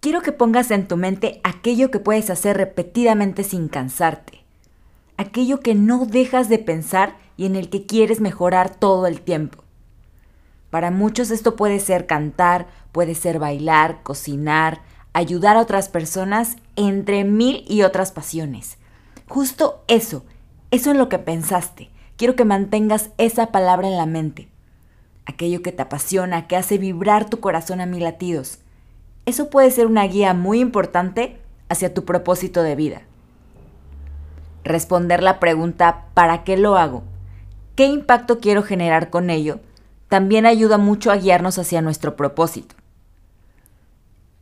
Quiero que pongas en tu mente aquello que puedes hacer repetidamente sin cansarte. Aquello que no dejas de pensar y en el que quieres mejorar todo el tiempo. Para muchos esto puede ser cantar, puede ser bailar, cocinar, ayudar a otras personas, entre mil y otras pasiones. Justo eso, eso en lo que pensaste. Quiero que mantengas esa palabra en la mente. Aquello que te apasiona, que hace vibrar tu corazón a mil latidos eso puede ser una guía muy importante hacia tu propósito de vida. Responder la pregunta ¿para qué lo hago? ¿Qué impacto quiero generar con ello? También ayuda mucho a guiarnos hacia nuestro propósito.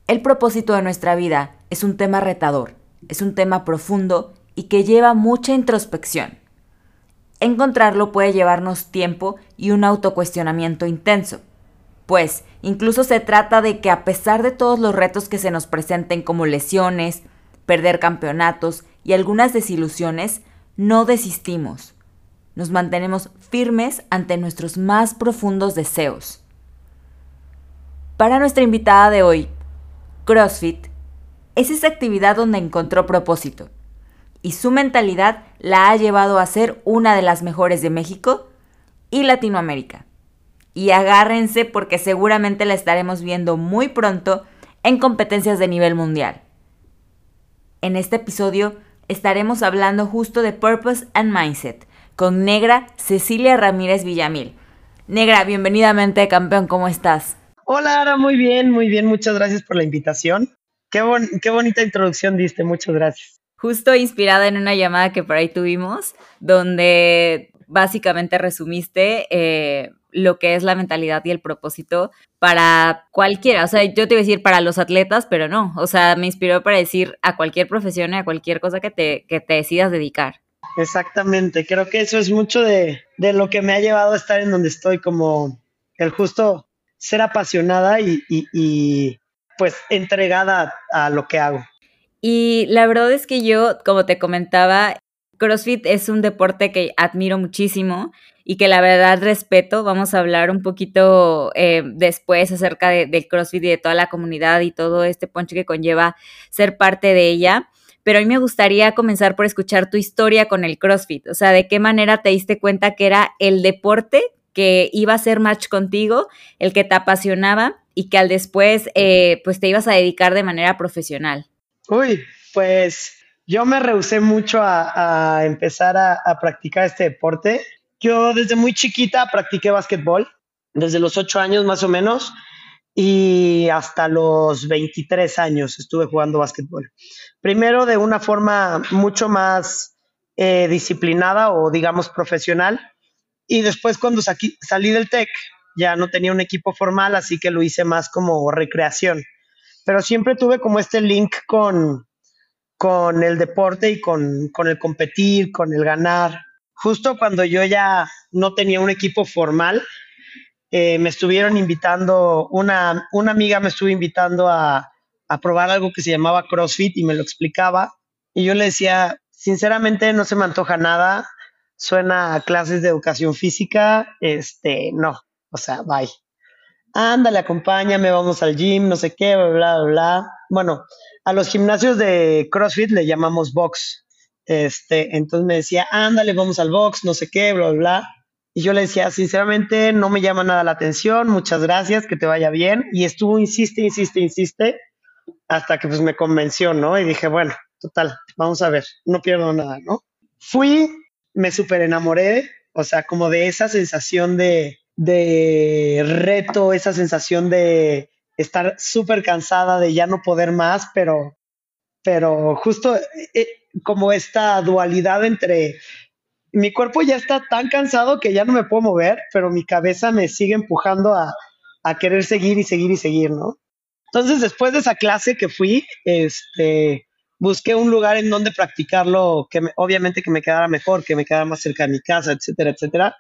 El propósito de nuestra vida es un tema retador, es un tema profundo y que lleva mucha introspección. Encontrarlo puede llevarnos tiempo y un autocuestionamiento intenso pues incluso se trata de que a pesar de todos los retos que se nos presenten como lesiones, perder campeonatos y algunas desilusiones, no desistimos. Nos mantenemos firmes ante nuestros más profundos deseos. Para nuestra invitada de hoy, CrossFit es esa actividad donde encontró propósito y su mentalidad la ha llevado a ser una de las mejores de México y Latinoamérica y agárrense porque seguramente la estaremos viendo muy pronto en competencias de nivel mundial. En este episodio estaremos hablando justo de Purpose and Mindset con Negra Cecilia Ramírez Villamil. Negra, bienvenida a Mente de Campeón, ¿cómo estás? Hola, Ara, muy bien, muy bien, muchas gracias por la invitación. Qué, qué bonita introducción diste, muchas gracias. Justo inspirada en una llamada que por ahí tuvimos, donde básicamente resumiste eh, lo que es la mentalidad y el propósito para cualquiera. O sea, yo te iba a decir para los atletas, pero no. O sea, me inspiró para decir a cualquier profesión y a cualquier cosa que te, que te decidas dedicar. Exactamente, creo que eso es mucho de, lo que me ha llevado a estar en donde estoy, como el justo ser apasionada y, y pues entregada a lo que hago. Y la verdad es que yo, como te comentaba, CrossFit es un deporte que admiro muchísimo y que la verdad respeto. Vamos a hablar un poquito eh, después acerca del CrossFit y de toda la comunidad y todo este ponche que conlleva ser parte de ella. Pero a mí me gustaría comenzar por escuchar tu historia con el CrossFit. O sea, de qué manera te diste cuenta que era el deporte que iba a ser match contigo, el que te apasionaba y que al después eh, pues te ibas a dedicar de manera profesional. Uy, pues yo me rehusé mucho a, empezar a, practicar este deporte. Yo desde muy chiquita practiqué básquetbol, desde los 8 años más o menos, y hasta los 23 años estuve jugando básquetbol. Primero de una forma mucho más eh, disciplinada o digamos profesional, y después cuando salí del TEC ya no tenía un equipo formal, así que lo hice más como recreación. Pero siempre tuve como este link con, con el deporte y con, el competir, con el ganar. Justo cuando yo ya no tenía un equipo formal, eh, me estuvieron invitando, una, una amiga me estuvo invitando a, a probar algo que se llamaba CrossFit y me lo explicaba. Y yo le decía, sinceramente no se me antoja nada, suena a clases de educación física, este, no, o sea, bye. Ándale, acompáñame, vamos al gym, no sé qué, bla, bla, bla. Bueno, a los gimnasios de CrossFit le llamamos box. Este, entonces me decía, ándale, vamos al box, no sé qué, bla, bla. Y yo le decía, sinceramente, no me llama nada la atención, muchas gracias, que te vaya bien. Y estuvo, insiste, insiste, insiste, hasta que pues me convenció, ¿no? Y dije, bueno, total, vamos a ver, no pierdo nada, ¿no? Fui, me super enamoré, o sea, como de esa sensación de, de reto, esa sensación de estar súper cansada, de ya no poder más, pero, pero justo eh, como esta dualidad entre mi cuerpo ya está tan cansado que ya no me puedo mover, pero mi cabeza me sigue empujando a, a querer seguir y seguir y seguir, ¿no? Entonces, después de esa clase que fui, este, busqué un lugar en donde practicarlo, que obviamente que me quedara mejor, que me quedara más cerca de mi casa, etcétera, etcétera.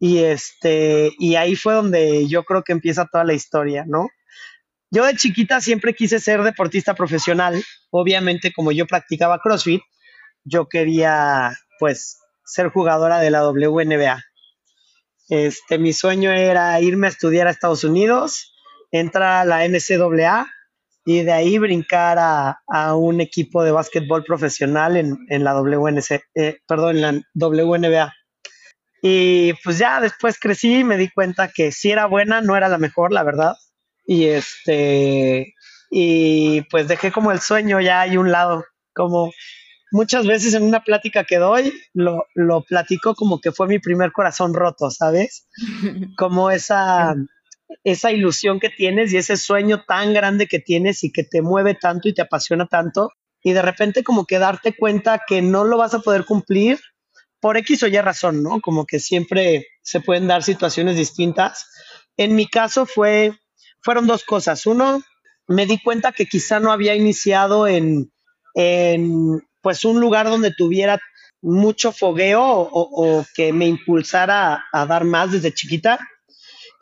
Y este, y ahí fue donde yo creo que empieza toda la historia, ¿no? Yo de chiquita siempre quise ser deportista profesional. Obviamente, como yo practicaba CrossFit, yo quería, pues, ser jugadora de la WNBA. Este, mi sueño era irme a estudiar a Estados Unidos, entrar a la NCAA y de ahí brincar a, un equipo de básquetbol profesional en, WNC, eh, en la WNBA. Y pues ya después crecí y me di cuenta que si era buena, no era la mejor, la verdad. Y este, y pues dejé como el sueño ya ahí un lado, como muchas veces en una plática que doy, lo, lo platico como que fue mi primer corazón roto, ¿sabes? Como esa, esa ilusión que tienes y ese sueño tan grande que tienes y que te mueve tanto y te apasiona tanto y de repente como que darte cuenta que no lo vas a poder cumplir por X o Y razón, ¿no? Como que siempre se pueden dar situaciones distintas. En mi caso fue, fueron dos cosas. Uno, me di cuenta que quizá no había iniciado en, en pues un lugar donde tuviera mucho fogueo o, que me impulsara a, dar más desde chiquita.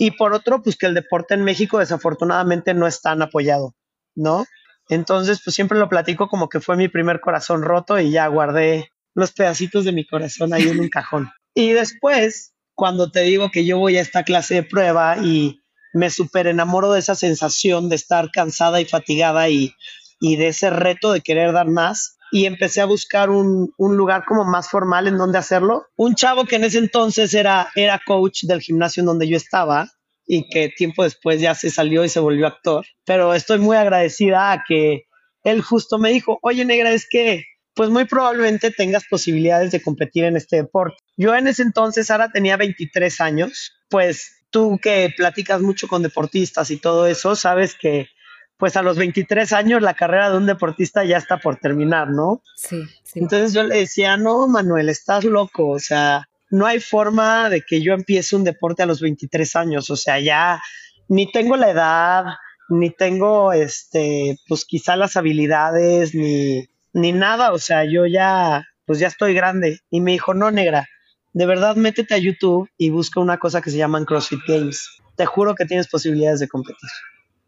Y por otro, pues que el deporte en México desafortunadamente no es tan apoyado, ¿no? Entonces, pues siempre lo platico como que fue mi primer corazón roto y ya guardé los pedacitos de mi corazón ahí en un cajón. Y después, cuando te digo que yo voy a esta clase de prueba y me súper enamoro de esa sensación de estar cansada y fatigada y, y de ese reto de querer dar más, y empecé a buscar un, lugar como más formal en donde hacerlo. Un chavo que en ese entonces era, era coach del gimnasio en donde yo estaba y que tiempo después ya se salió y se volvió actor. Pero estoy muy agradecida a que él justo me dijo, oye negra, es que pues muy probablemente tengas posibilidades de competir en este deporte. Yo en ese entonces, ahora tenía 23 años, pues tú que platicas mucho con deportistas y todo eso, sabes que pues a los 23 años la carrera de un deportista ya está por terminar, ¿no? Sí, sí. Entonces yo le decía, no, Manuel, estás loco, o sea, no hay forma de que yo empiece un deporte a los 23 años, o sea, ya ni tengo la edad, ni tengo, este, pues quizá las habilidades, ni, ni nada, o sea, yo ya, pues ya estoy grande. Y me dijo, no, negra, de verdad métete a YouTube y busca una cosa que se llaman CrossFit Games. Te juro que tienes posibilidades de competir.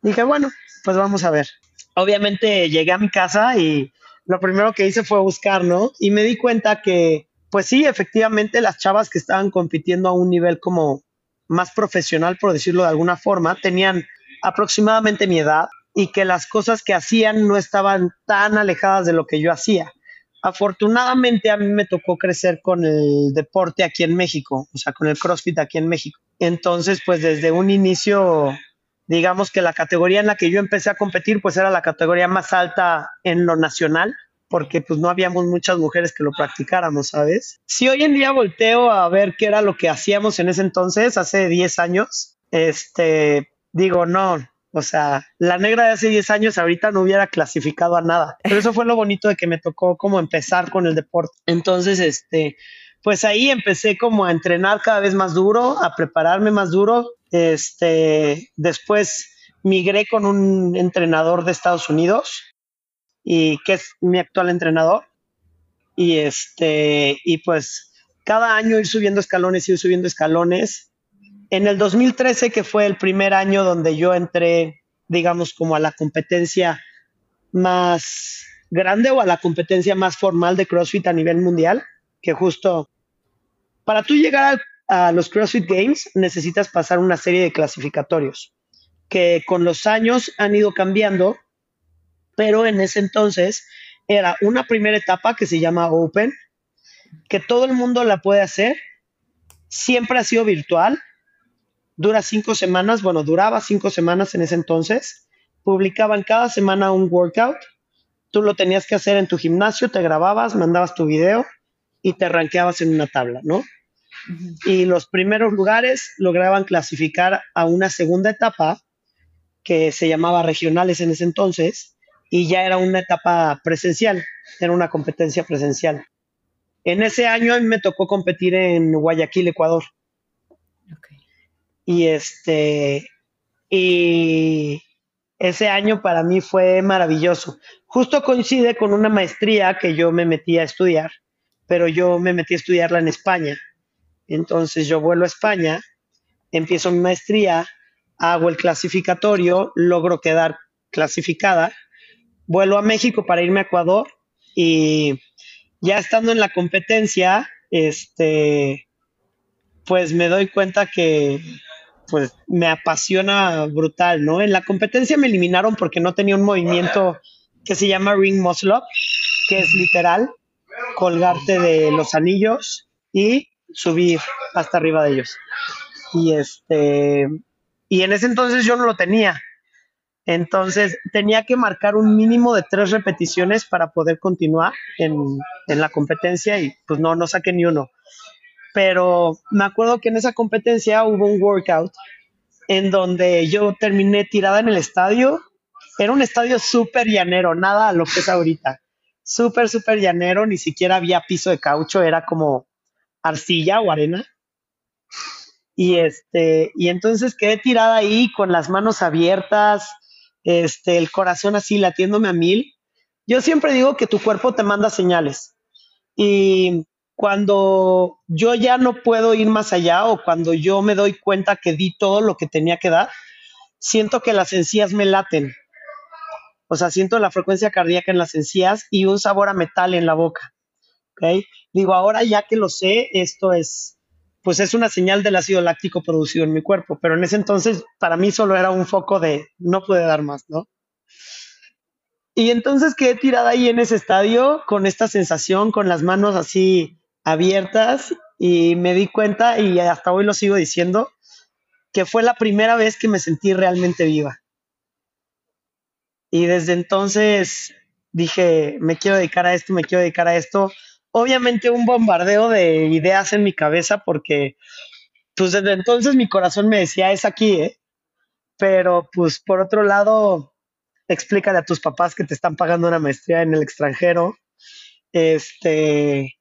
Dije, bueno, pues vamos a ver. Obviamente llegué a mi casa y lo primero que hice fue buscar, ¿no? Y me di cuenta que, pues sí, efectivamente las chavas que estaban compitiendo a un nivel como más profesional, por decirlo de alguna forma, tenían aproximadamente mi edad y que las cosas que hacían no estaban tan alejadas de lo que yo hacía. Afortunadamente a mí me tocó crecer con el deporte aquí en México, o sea, con el CrossFit aquí en México. Entonces, pues desde un inicio digamos que la categoría en la que yo empecé a competir pues era la categoría más alta en lo nacional porque pues no habíamos muchas mujeres que lo practicáramos, ¿sabes? Si hoy en día volteo a ver qué era lo que hacíamos en ese entonces, hace 10 años, este, digo, no, o sea, la negra de hace 10 años ahorita no hubiera clasificado a nada. Pero eso fue lo bonito de que me tocó como empezar con el deporte. Entonces, este, pues ahí empecé como a entrenar cada vez más duro, a prepararme más duro, este, después migré con un entrenador de Estados Unidos y que es mi actual entrenador. Y este, y pues cada año ir subiendo escalones, ir subiendo escalones. En el 2013, que fue el primer año donde yo entré, digamos, como a la competencia más grande o a la competencia más formal de CrossFit a nivel mundial, que justo para tú llegar al a los CrossFit Games necesitas pasar una serie de clasificatorios que con los años han ido cambiando, pero en ese entonces era una primera etapa que se llama Open, que todo el mundo la puede hacer, siempre ha sido virtual, dura cinco semanas, bueno, duraba cinco semanas en ese entonces, publicaban cada semana un workout tú lo tenías que hacer en tu gimnasio, te grababas, mandabas tu video y te ranqueabas en una tabla, ¿no? Y los primeros lugares lograban clasificar a una segunda etapa que se llamaba regionales en ese entonces y ya era una etapa presencial, era una competencia presencial. En ese año a mí me tocó competir en Guayaquil, Ecuador. Y este, y ese año para mí fue maravilloso. Justo coincide con una maestría que yo me metí a estudiar, pero yo me metí a estudiarla en España. Entonces yo vuelo a España, empiezo mi maestría, hago el clasificatorio, logro quedar clasificada, vuelo a México para irme a Ecuador y ya estando en la competencia, este, pues me doy cuenta que pues me apasiona brutal, ¿no? En la competencia me eliminaron porque no tenía un movimiento que se llama ring muscle up, que es literal colgarte de los anillos y subir hasta arriba de ellos. Y este y en ese entonces yo no lo tenía. Entonces tenía que marcar un mínimo de tres repeticiones para poder continuar en, en la competencia y pues no, no saqué ni uno pero me acuerdo que en esa competencia hubo un workout en donde yo terminé tirada en el estadio. Era un estadio súper llanero, nada a lo que es ahorita. Súper, súper llanero, ni siquiera había piso de caucho, era como arcilla o arena. Y este, y entonces quedé tirada ahí con las manos abiertas, este, el corazón así latiéndome a mil. Yo siempre digo que tu cuerpo te manda señales. Y cuando yo ya no puedo ir más allá o cuando yo me doy cuenta que di todo lo que tenía que dar, siento que las encías me laten. O sea, siento la frecuencia cardíaca en las encías y un sabor a metal en la boca. ¿okay? Digo, ahora ya que lo sé, esto es, pues es una señal del ácido láctico producido en mi cuerpo, pero en ese entonces para mí solo era un foco de no puede dar más, ¿no? Y entonces quedé tirada ahí en ese estadio con esta sensación, con las manos así abiertas y me di cuenta, y hasta hoy lo sigo diciendo, que fue la primera vez que me sentí realmente viva. Y desde entonces dije, me quiero dedicar a esto, me quiero dedicar a esto. Obviamente un bombardeo de ideas en mi cabeza porque pues desde entonces mi corazón me decía, es aquí, ¿eh? Pero pues por otro lado, explícale a tus papás que te están pagando una maestría en el extranjero. Este,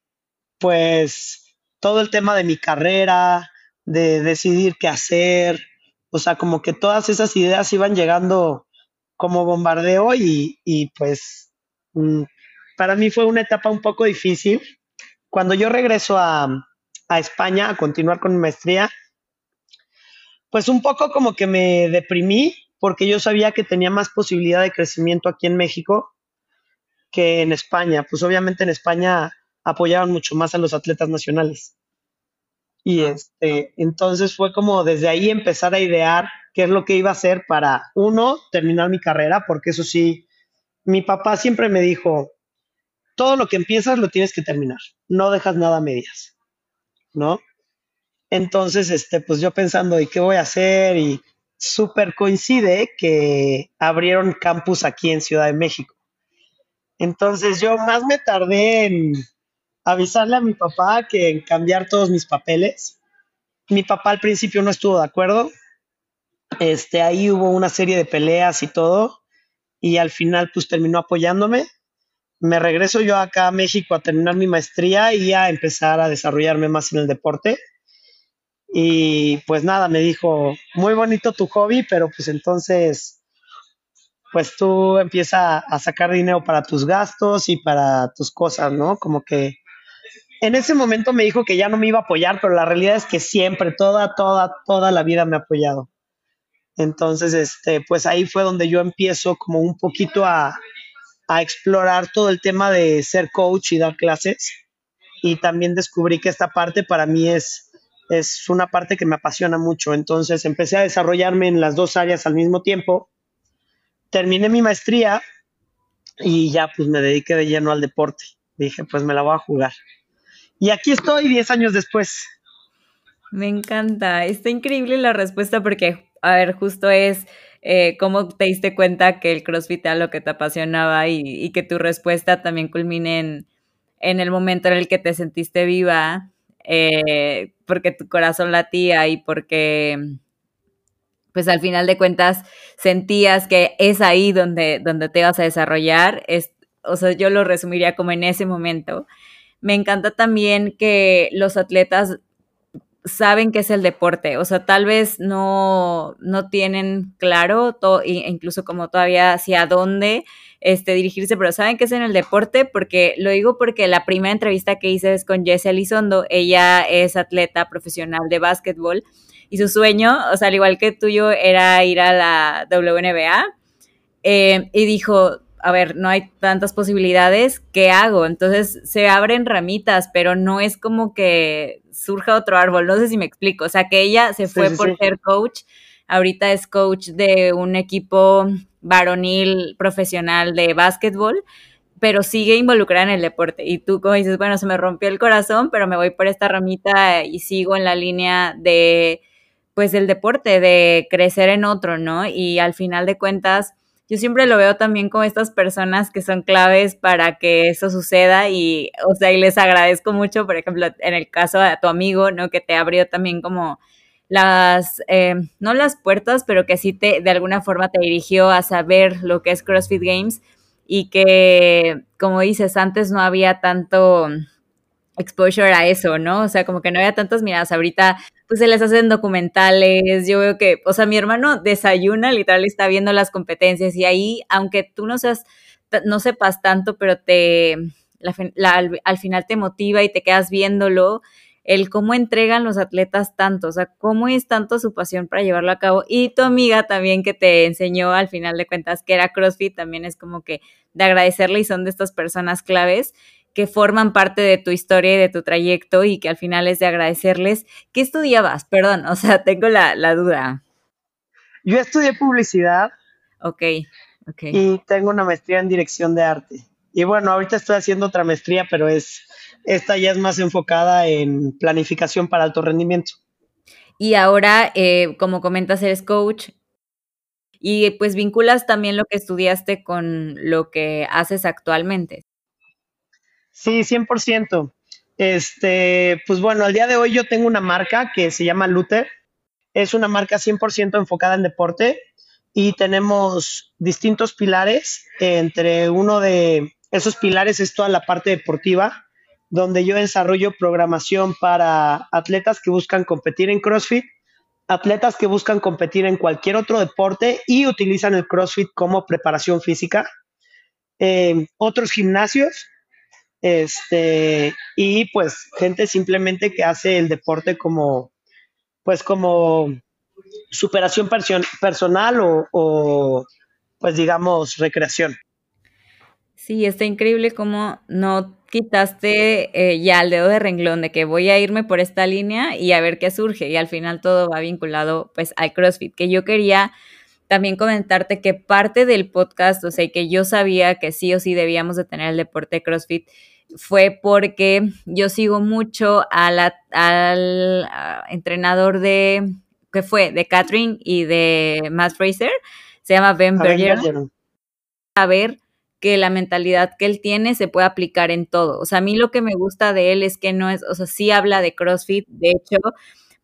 pues todo el tema de mi carrera, de decidir qué hacer, o sea, como que todas esas ideas iban llegando como bombardeo y, y pues mm, para mí fue una etapa un poco difícil. Cuando yo regreso a, a España a continuar con mi maestría, pues un poco como que me deprimí porque yo sabía que tenía más posibilidad de crecimiento aquí en México que en España. Pues obviamente en España apoyaban mucho más a los atletas nacionales. Y este, entonces fue como desde ahí empezar a idear qué es lo que iba a hacer para, uno, terminar mi carrera, porque eso sí, mi papá siempre me dijo, todo lo que empiezas lo tienes que terminar, no dejas nada a medias, ¿no? Entonces, este, pues yo pensando, ¿y qué voy a hacer? Y súper coincide que abrieron campus aquí en Ciudad de México. Entonces yo más me tardé en avisarle a mi papá que en cambiar todos mis papeles. Mi papá al principio no estuvo de acuerdo. Este, ahí hubo una serie de peleas y todo. Y al final, pues terminó apoyándome. Me regreso yo acá a México a terminar mi maestría y a empezar a desarrollarme más en el deporte. Y pues nada, me dijo, muy bonito tu hobby, pero pues entonces, pues tú empieza a sacar dinero para tus gastos y para tus cosas, ¿no? Como que en ese momento me dijo que ya no me iba a apoyar, pero la realidad es que siempre, toda, toda, toda la vida me ha apoyado. Entonces, este, pues ahí fue donde yo empiezo como un poquito a, a explorar todo el tema de ser coach y dar clases. Y también descubrí que esta parte para mí es, es una parte que me apasiona mucho. Entonces empecé a desarrollarme en las dos áreas al mismo tiempo. Terminé mi maestría y ya pues me dediqué de lleno al deporte. Dije, pues me la voy a jugar. Y aquí estoy 10 años después. Me encanta, está increíble la respuesta porque, a ver, justo es eh, cómo te diste cuenta que el CrossFit era lo que te apasionaba y, que tu respuesta también culmine en, en, el momento en el que te sentiste viva, eh, porque tu corazón latía y porque pues al final de cuentas sentías que es ahí donde, donde te vas a desarrollar. Es, o sea, yo lo resumiría como en ese momento. Me encanta también que los atletas saben qué es el deporte, o sea, tal vez no, no tienen claro, todo, incluso como todavía hacia dónde este, dirigirse, pero saben qué es en el deporte, porque lo digo porque la primera entrevista que hice es con Jessie Elizondo, ella es atleta profesional de básquetbol y su sueño, o sea, al igual que tuyo, era ir a la WNBA, eh, y dijo, a ver, no hay tantas posibilidades, ¿qué hago? Entonces se abren ramitas, pero no es como que surja otro árbol, no sé si me explico, o sea, que ella se fue por ser coach, ahorita es coach de un equipo varonil profesional de básquetbol, pero sigue involucrada en el deporte. Y tú como dices, bueno, se me rompió el corazón, pero me voy por esta ramita y sigo en la línea de, pues, del deporte, de crecer en otro, ¿no? Y al final de cuentas, yo siempre lo veo también como estas personas que son claves para que eso suceda y, o sea, y les agradezco mucho, por ejemplo, en el caso de tu amigo, ¿no? Que te abrió también como las, eh, no las puertas, pero que sí te, de alguna forma te dirigió a saber lo que es CrossFit Games y que, como dices, antes no había tanto exposure a eso, ¿no? O sea, como que no había tantas miradas. Ahorita, pues se les hacen documentales. Yo veo que, o sea, mi hermano desayuna, literal, está viendo las competencias y ahí, aunque tú no seas, no sepas tanto, pero te, al final te motiva y te quedas viéndolo, el cómo entregan los atletas tanto, o sea, cómo es tanto su pasión para llevarlo a cabo. Y tu amiga también que te enseñó al final de cuentas que era CrossFit, también es como que de agradecerle y son de estas personas claves que forman parte de tu historia y de tu trayecto y que al final es de agradecerles. ¿Qué estudiabas? Perdón, o sea, tengo la, duda. Yo estudié publicidad. Ok, ok. Y tengo una maestría en dirección de arte. Y bueno, ahorita estoy haciendo otra maestría, pero es, esta ya es más enfocada en planificación para alto rendimiento. Y ahora, eh, como comentas, eres coach y pues vinculas también lo que estudiaste con lo que haces actualmente. Sí, 100%. Este, pues bueno, al día de hoy yo tengo una marca que se llama Luther. Es una marca 100% enfocada en deporte y tenemos distintos pilares. Entre uno de esos pilares es toda la parte deportiva, donde yo desarrollo programación para atletas que buscan competir en CrossFit, atletas que buscan competir en cualquier otro deporte y utilizan el CrossFit como preparación física. Eh, otros gimnasios este, y pues gente simplemente que hace el deporte como, pues como superación personal o, pues digamos, recreación. Sí, está increíble cómo no quitaste eh, ya el dedo de renglón de que voy a irme por esta línea y a ver qué surge. Y al final todo va vinculado pues al CrossFit, que yo quería también comentarte que parte del podcast, o sea, que yo sabía que sí o sí debíamos de tener el deporte CrossFit, fue porque yo sigo mucho al entrenador de, que fue? De Catherine y de Matt Fraser, se llama Ben Berger. A ver que la mentalidad que él tiene se puede aplicar en todo. O sea, a mí lo que me gusta de él es que no es, o sea, sí habla de CrossFit, de hecho,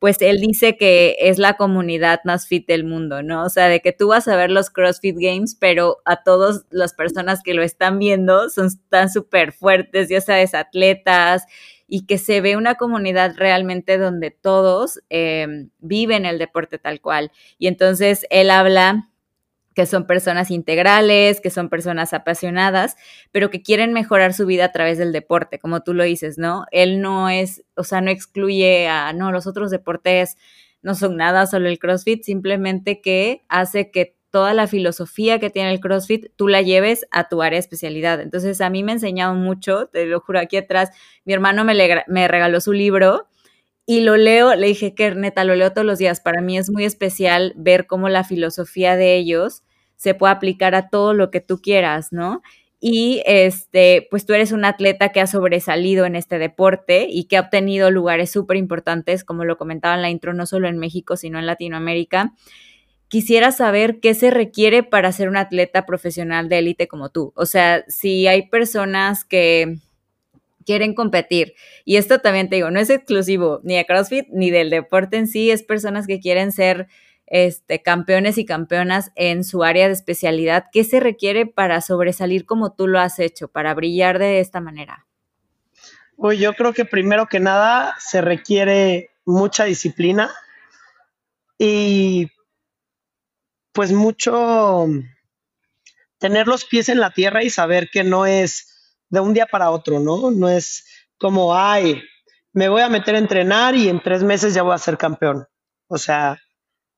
pues él dice que es la comunidad más fit del mundo, ¿no? O sea, de que tú vas a ver los CrossFit Games, pero a todas las personas que lo están viendo son tan súper fuertes, ya sabes, atletas, y que se ve una comunidad realmente donde todos eh, viven el deporte tal cual. Y entonces él habla que son personas integrales, que son personas apasionadas, pero que quieren mejorar su vida a través del deporte, como tú lo dices, ¿no? Él no es, o sea, no excluye a, no, los otros deportes no son nada, solo el CrossFit, simplemente que hace que toda la filosofía que tiene el CrossFit tú la lleves a tu área de especialidad. Entonces, a mí me ha enseñado mucho, te lo juro aquí atrás, mi hermano me, me regaló su libro y lo leo, le dije que neta, lo leo todos los días. Para mí es muy especial ver cómo la filosofía de ellos se puede aplicar a todo lo que tú quieras, ¿no? Y este, pues tú eres un atleta que ha sobresalido en este deporte y que ha obtenido lugares súper importantes, como lo comentaba en la intro, no solo en México, sino en Latinoamérica quisiera saber qué se requiere para ser un atleta profesional de élite como tú. O sea, si hay personas que quieren competir, y esto también te digo, no es exclusivo ni de CrossFit ni del deporte en sí, es personas que quieren ser este, campeones y campeonas en su área de especialidad. ¿Qué se requiere para sobresalir como tú lo has hecho, para brillar de esta manera? Pues yo creo que primero que nada se requiere mucha disciplina y pues mucho tener los pies en la tierra y saber que no es de un día para otro, ¿no? No es como, ay, me voy a meter a entrenar y en tres meses ya voy a ser campeón. O sea,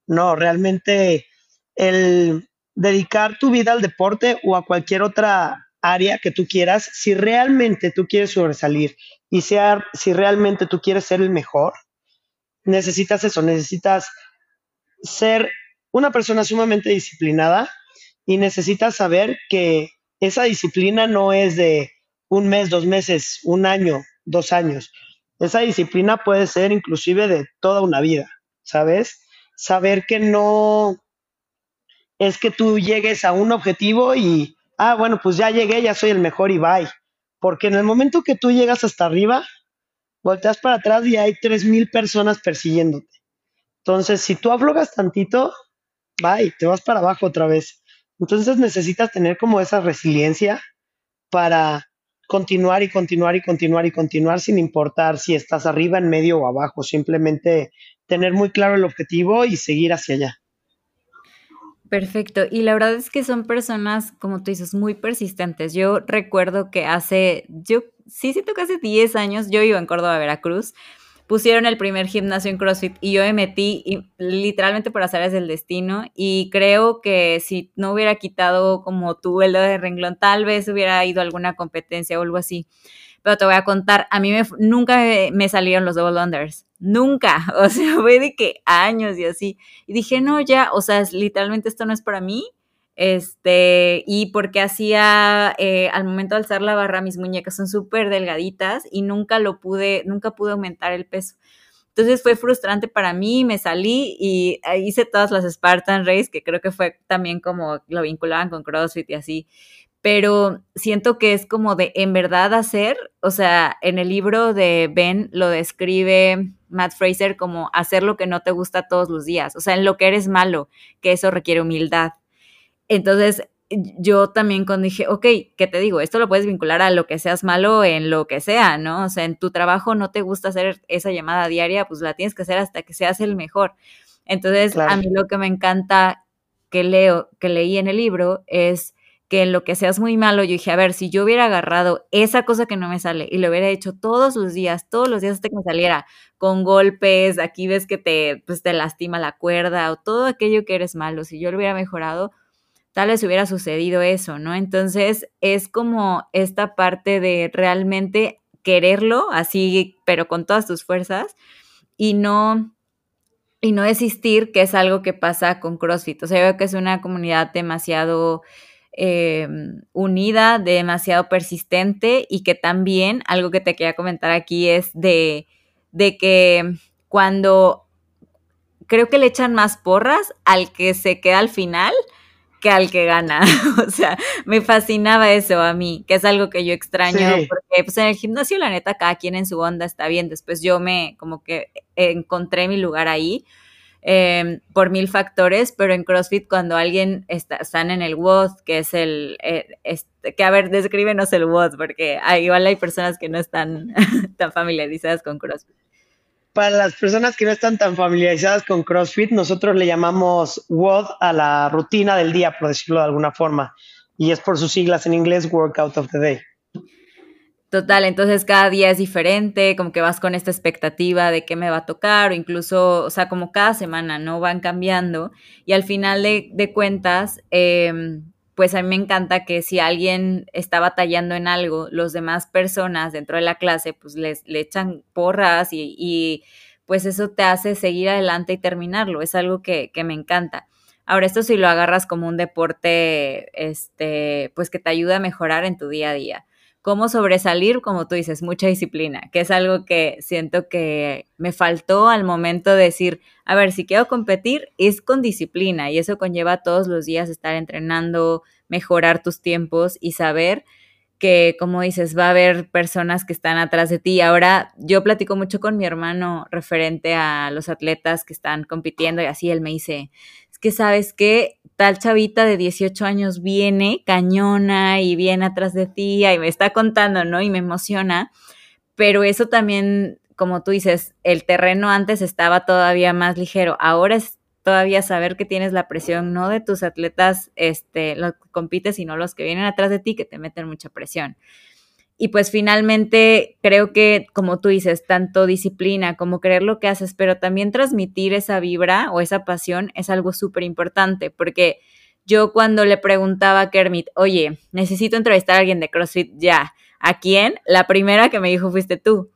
no, realmente el dedicar tu vida al deporte o a cualquier otra área que tú quieras, si realmente tú quieres sobresalir y sea, si realmente tú quieres ser el mejor, necesitas eso, necesitas ser una persona sumamente disciplinada y necesitas saber que esa disciplina no es de un mes, dos meses, un año, dos años. Esa disciplina puede ser inclusive de toda una vida, ¿sabes? Saber que no es que tú llegues a un objetivo y, ah, bueno, pues ya llegué, ya soy el mejor y bye. Porque en el momento que tú llegas hasta arriba, volteas para atrás y hay tres mil personas persiguiéndote. Entonces, si tú aflojas tantito, bye, te vas para abajo otra vez. Entonces necesitas tener como esa resiliencia para continuar y continuar y continuar y continuar sin importar si estás arriba, en medio o abajo. Simplemente tener muy claro el objetivo y seguir hacia allá. Perfecto. Y la verdad es que son personas, como tú dices, muy persistentes. Yo recuerdo que hace, yo sí siento que hace 10 años yo iba en Córdoba, Veracruz pusieron el primer gimnasio en CrossFit y yo me metí y, literalmente por hacer el destino y creo que si no hubiera quitado como tú el de renglón, tal vez hubiera ido a alguna competencia o algo así. Pero te voy a contar, a mí me, nunca me, salieron los double unders, nunca, o sea, fue de que años y así. Y dije, no, ya, o sea, literalmente esto no es para mí este, y porque hacía, eh, al momento de alzar la barra, mis muñecas son súper delgaditas y nunca lo pude, nunca pude aumentar el peso. Entonces fue frustrante para mí, me salí y hice todas las Spartan Race, que creo que fue también como lo vinculaban con CrossFit y así. Pero siento que es como de en verdad hacer, o sea, en el libro de Ben lo describe Matt Fraser como hacer lo que no te gusta todos los días, o sea, en lo que eres malo, que eso requiere humildad. Entonces, yo también cuando dije, ok, ¿qué te digo? Esto lo puedes vincular a lo que seas malo en lo que sea, ¿no? O sea, en tu trabajo no te gusta hacer esa llamada diaria, pues la tienes que hacer hasta que seas el mejor. Entonces, a mí lo que me encanta que leo, que leí en el libro es que en lo que seas muy malo, yo dije, a ver, si yo hubiera agarrado esa cosa que no me sale y lo hubiera hecho todos los días, todos los días hasta que me saliera, con golpes, aquí ves que te, pues, te lastima la cuerda o todo aquello que eres malo, si yo lo hubiera mejorado, tal vez hubiera sucedido eso, ¿no? Entonces es como esta parte de realmente quererlo, así, pero con todas tus fuerzas, y no, y no desistir, que es algo que pasa con CrossFit. O sea, yo veo que es una comunidad demasiado em, unida, demasiado persistente, y que también algo que te quería comentar aquí es de, de que cuando creo que le echan más porras al que se queda al final que al que gana. o sea, me fascinaba eso a mí, que es algo que yo extraño, porque pues en el gimnasio la neta cada quien en su onda está bien. Después yo me como que encontré mi lugar ahí. Em, por mil factores, pero en CrossFit cuando alguien está, están en el WOD, que es el, eh, este, que a ver, descríbenos el WOD, porque igual hay personas que no están tan familiarizadas con CrossFit. Para las personas que no están tan familiarizadas con CrossFit, nosotros le llamamos WOD a la rutina del día, por decirlo de alguna forma. Y es por sus siglas en inglés, Workout of the Day. Total, entonces cada día es diferente, como que vas con esta expectativa de qué me va a tocar, o incluso, o sea, como cada semana, ¿no? Van cambiando. Y al final de, cuentas, eh, pues a mí me encanta que si alguien está batallando en algo, los demás personas dentro de la clase, pues les, le echan porras y, pues eso te hace seguir adelante y terminarlo. Es algo que, que, me encanta. Ahora, esto si lo agarras como un deporte, este, pues que te ayuda a mejorar en tu día a día. Cómo sobresalir, como tú dices, mucha disciplina, que es algo que siento que me faltó al momento de decir, a ver, si quiero competir, es con disciplina y eso conlleva todos los días estar entrenando, mejorar tus tiempos y saber que, como dices, va a haber personas que están atrás de ti. Ahora, yo platico mucho con mi hermano referente a los atletas que están compitiendo y así él me dice, es que sabes que tal chavita de 18 años viene cañona y viene atrás de ti y me está contando, ¿no? Y me emociona, pero eso también, como tú dices, el terreno antes estaba todavía más ligero, ahora es todavía saber que tienes la presión no de tus atletas, este, los que compites, sino los que vienen atrás de ti que te meten mucha presión. Y pues finalmente creo que, como tú dices, tanto disciplina como creer lo que haces, pero también transmitir esa vibra o esa pasión es algo súper importante, porque yo cuando le preguntaba a Kermit, oye, necesito entrevistar a alguien de CrossFit ya, ¿a quién? La primera que me dijo fuiste tú.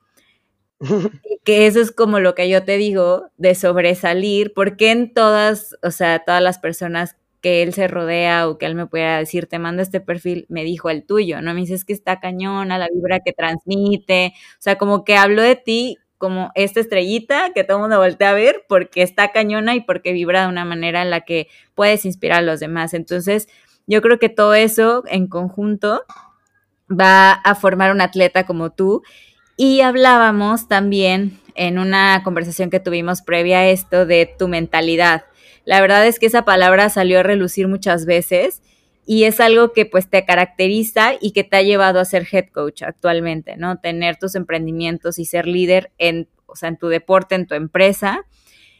y que eso es como lo que yo te digo de sobresalir, porque en todas, o sea, todas las personas que él se rodea o que él me pueda decir, te mando este perfil, me dijo el tuyo, ¿no? Me dices que está cañona, la vibra que transmite, o sea, como que hablo de ti como esta estrellita que todo el mundo voltea a ver porque está cañona y porque vibra de una manera en la que puedes inspirar a los demás. Entonces, yo creo que todo eso en conjunto va a formar un atleta como tú. Y hablábamos también en una conversación que tuvimos previa a esto de tu mentalidad la verdad es que esa palabra salió a relucir muchas veces y es algo que pues te caracteriza y que te ha llevado a ser head coach actualmente, ¿no? Tener tus emprendimientos y ser líder en, o sea, en tu deporte, en tu empresa.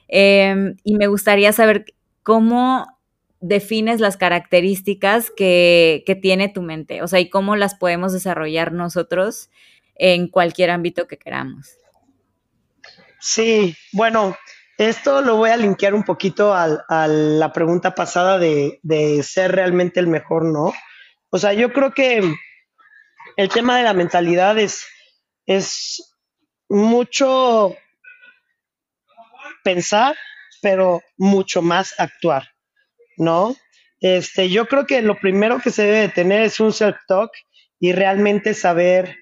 Em, y me gustaría saber cómo defines las características que, que, tiene tu mente, o sea, y cómo las podemos desarrollar nosotros en cualquier ámbito que queramos. Sí, bueno, esto lo voy a linkear un poquito a, la pregunta pasada de, ser realmente el mejor, ¿no? O sea, yo creo que el tema de la mentalidad es, es mucho pensar, pero mucho más actuar, ¿no? Este, yo creo que lo primero que se debe tener es un self-talk y realmente saber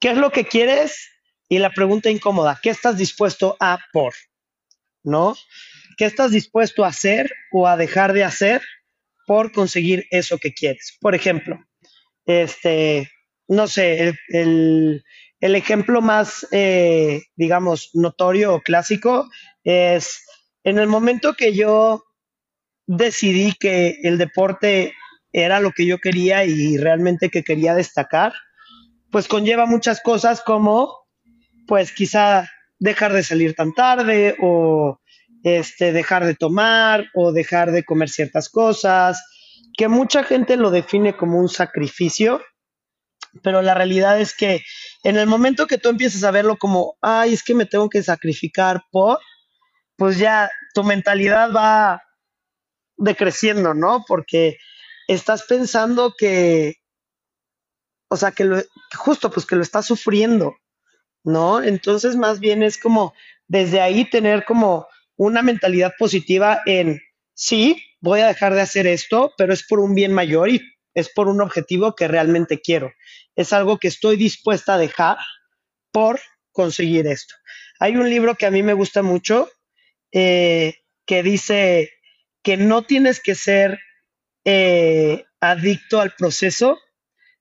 qué es lo que quieres y la pregunta incómoda, ¿qué estás dispuesto a por? ¿No? ¿Qué estás dispuesto a hacer o a dejar de hacer por conseguir eso que quieres? Por ejemplo, este, no sé, el, ejemplo más, eh, digamos, notorio o clásico es en el momento que yo decidí que el deporte era lo que yo quería y realmente que quería destacar, pues conlleva muchas cosas como, pues quizá dejar de salir tan tarde o este, dejar de tomar o dejar de comer ciertas cosas, que mucha gente lo define como un sacrificio, pero la realidad es que en el momento que tú empiezas a verlo como, ay, es que me tengo que sacrificar por, pues ya tu mentalidad va decreciendo, ¿no? Porque estás pensando que, o sea, que lo, justo pues que lo estás sufriendo, ¿no? Entonces, más bien es como desde ahí tener como una mentalidad positiva en, sí, voy a dejar de hacer esto, pero es por un bien mayor y es por un objetivo que realmente quiero. Es algo que estoy dispuesta a dejar por conseguir esto. Hay un libro que a mí me gusta mucho eh, que dice que no tienes que ser eh, adicto al proceso,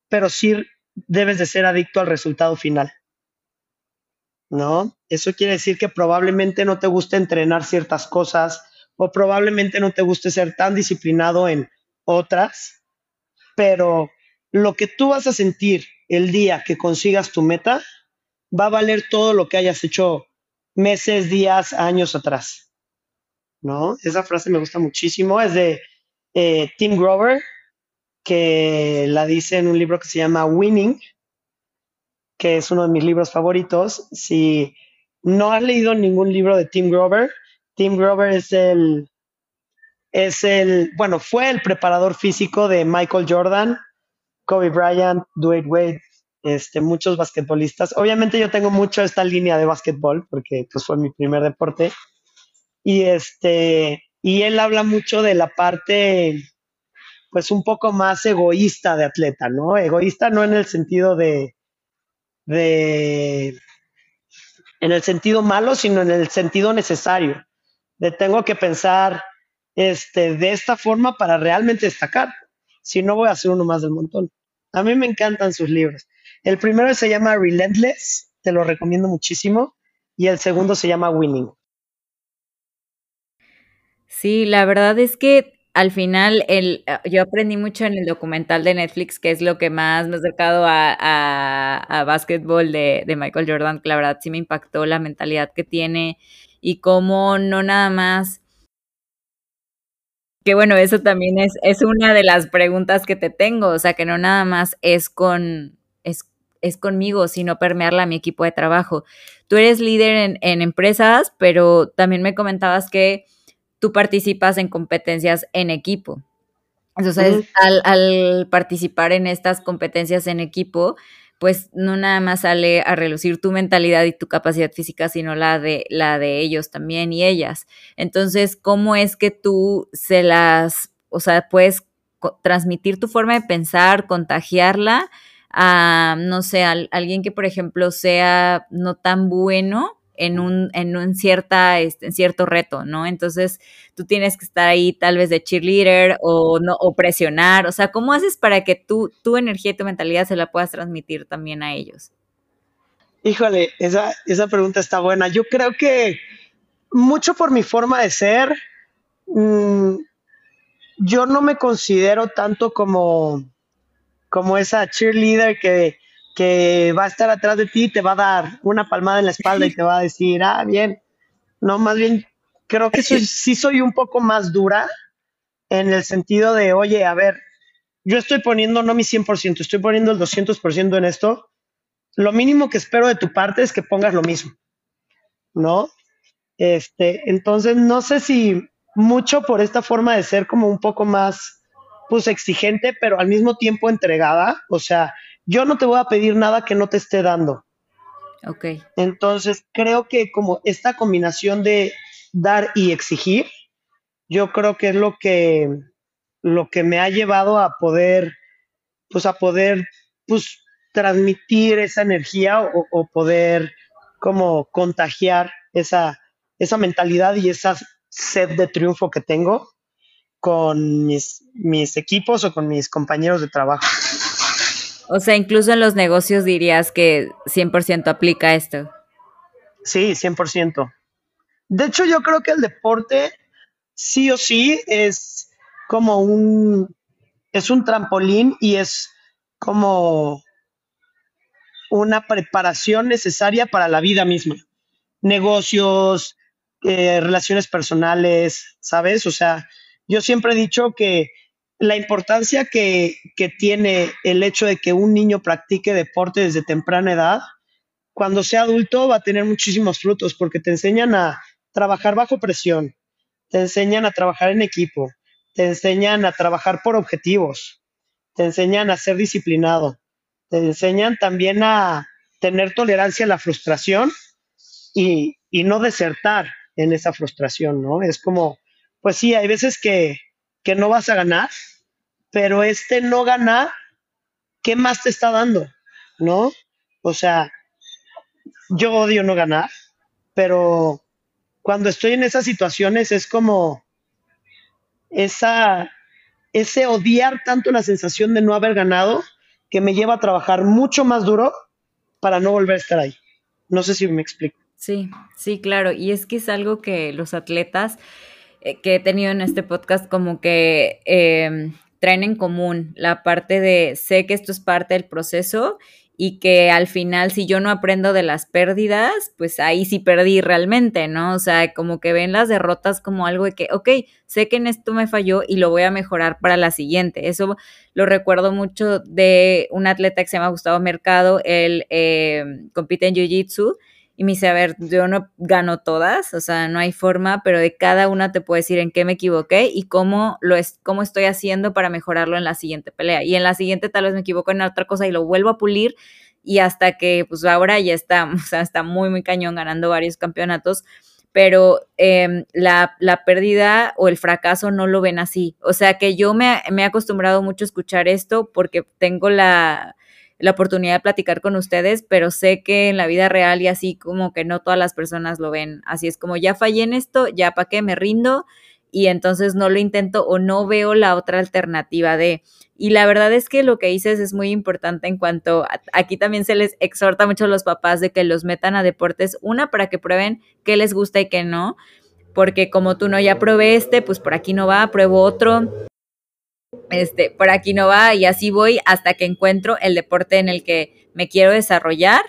pero sí debes de ser adicto al resultado final. ¿No? Eso quiere decir que probablemente no te guste entrenar ciertas cosas o probablemente no te guste ser tan disciplinado en otras, pero lo que tú vas a sentir el día que consigas tu meta va a valer todo lo que hayas hecho meses, días, años atrás. ¿No? Esa frase me gusta muchísimo, es de eh, Tim Grover, que la dice en un libro que se llama Winning, que es uno de mis libros favoritos. Si no has leído ningún libro de Tim Grover, Tim Grover es el, es el, bueno, fue el preparador físico de Michael Jordan, Kobe Bryant, Dwayne Wade, este, muchos basquetbolistas. Obviamente yo tengo mucho esta línea de basquetbol porque pues, fue mi primer deporte. Y este, y él habla mucho de la parte pues un poco más egoísta de atleta, ¿no? Egoísta no en el sentido de, de, en el sentido malo, sino en el sentido necesario. De tengo que pensar este, de esta forma para realmente destacar. Si no, voy a ser uno más del montón. A mí me encantan sus libros. El primero se llama Relentless, te lo recomiendo muchísimo, y el segundo se llama Winning. Sí, la verdad es que al final el, ah, yo aprendí mucho en el documental de Netflix, que es lo que más me ha acercado a, a, básquetbol de, de, Michael Jordan, que la verdad sí me impactó la mentalidad que tiene y cómo no nada más... Que bueno, eso también es, es una de las preguntas que te tengo, o sea, que no nada más es con, es, es conmigo, sino permearla a mi equipo de trabajo. Tú eres líder en, en empresas, pero también me comentabas que tú participas en competencias en equipo. Entonces, al, participar en estas competencias en equipo, pues no nada más sale a relucir tu mentalidad y tu capacidad física, sino la de, la de ellos también y ellas. Entonces, ¿cómo es que tú se las, o sea, puedes transmitir tu forma de pensar, contagiarla a, no sé, a alguien que, por ejemplo, sea no tan bueno en un, en un cierta, este, en cierto reto, ¿no? Entonces tú tienes que estar ahí tal vez de cheerleader o, no, o presionar, o sea, ¿cómo haces para que tú, tu energía y tu mentalidad se la puedas transmitir también a ellos? Híjole, esa, esa pregunta está buena. Yo creo que mucho por mi forma de ser, mm, yo no me considero tanto como, como esa cheerleader que que va a estar atrás de ti, te va a dar una palmada en la espalda y te va a decir, ah, bien. No, más bien, creo que sí soy un poco más dura en el sentido de, oye, a ver, yo estoy poniendo no mi 100%, estoy poniendo el 200% en esto. Lo mínimo que espero de tu parte es que pongas lo mismo, ¿no? Este, entonces, no sé si mucho por esta forma de ser como un poco más, pues, exigente, pero al mismo tiempo entregada. O sea, yo no te voy a pedir nada que no te esté dando. Ok. Entonces, creo que como esta combinación de dar y exigir, yo creo que es lo que, lo que me ha llevado a poder, pues a poder, pues, transmitir esa energía o, poder como contagiar esa, esa mentalidad y esa sed de triunfo que tengo con mis, mis equipos o con mis compañeros de trabajo. O sea, incluso en los negocios dirías que 100% aplica esto. Sí, 100%. De hecho, yo creo que el deporte sí o sí es como un es un trampolín y es como una preparación necesaria para la vida misma. Negocios, eh, relaciones personales, ¿sabes? O sea, yo siempre he dicho que la importancia que, tiene el hecho de que un niño practique deporte desde temprana edad, cuando sea adulto va a tener muchísimos frutos porque te enseñan a trabajar bajo presión, te enseñan a trabajar en equipo, te enseñan a trabajar por objetivos, te enseñan a ser disciplinado, te enseñan también a tener tolerancia a la frustración y, y no desertar en esa frustración, ¿no? Es como, pues sí, hay veces que, que no vas a ganar, pero este no ganar, ¿qué más te está dando? ¿No? O sea, yo odio no ganar, pero cuando estoy en esas situaciones es como esa, ese odiar tanto la sensación de no haber ganado que me lleva a trabajar mucho más duro para no volver a estar ahí. No sé si me explico. Sí, sí, claro. Y es que es algo que los atletas que he tenido en este podcast como que em, traen en común la parte de sé que esto es parte del proceso y que al final si yo no aprendo de las pérdidas, pues ahí sí perdí realmente, ¿no? O sea, como que ven las derrotas como algo de que, ok, sé que en esto me falló y lo voy a mejorar para la siguiente. Eso lo recuerdo mucho de un atleta que se llama Gustavo Mercado, él em, compite en Jiu-Jitsu y me dice, a ver, yo no gano todas, o sea, no hay forma, pero de cada una te puedo decir en qué me equivoqué y cómo lo es, cómo estoy haciendo para mejorarlo en la siguiente pelea. Y en la siguiente tal vez me equivoco en otra cosa y lo vuelvo a pulir y hasta que pues ahora ya está, o sea, está muy, muy cañón ganando varios campeonatos. pero em, la, la, pérdida o el fracaso no lo ven así. O sea que yo me, me he acostumbrado mucho a escuchar esto porque tengo la, la oportunidad de platicar con ustedes, pero sé que en la vida real y así como que no todas las personas lo ven. Así es como ya fallé en esto, ya para qué me rindo y entonces no lo intento o no veo la otra alternativa de. Y la verdad es que lo que dices es muy importante en cuanto aquí también se les exhorta mucho a los papás de que los metan a deportes, una para que prueben qué les gusta y qué no, porque como tú no ya probé este, pues por aquí no va, pruebo otro, este, por aquí no va y así voy hasta que encuentro el deporte en el que me quiero desarrollar.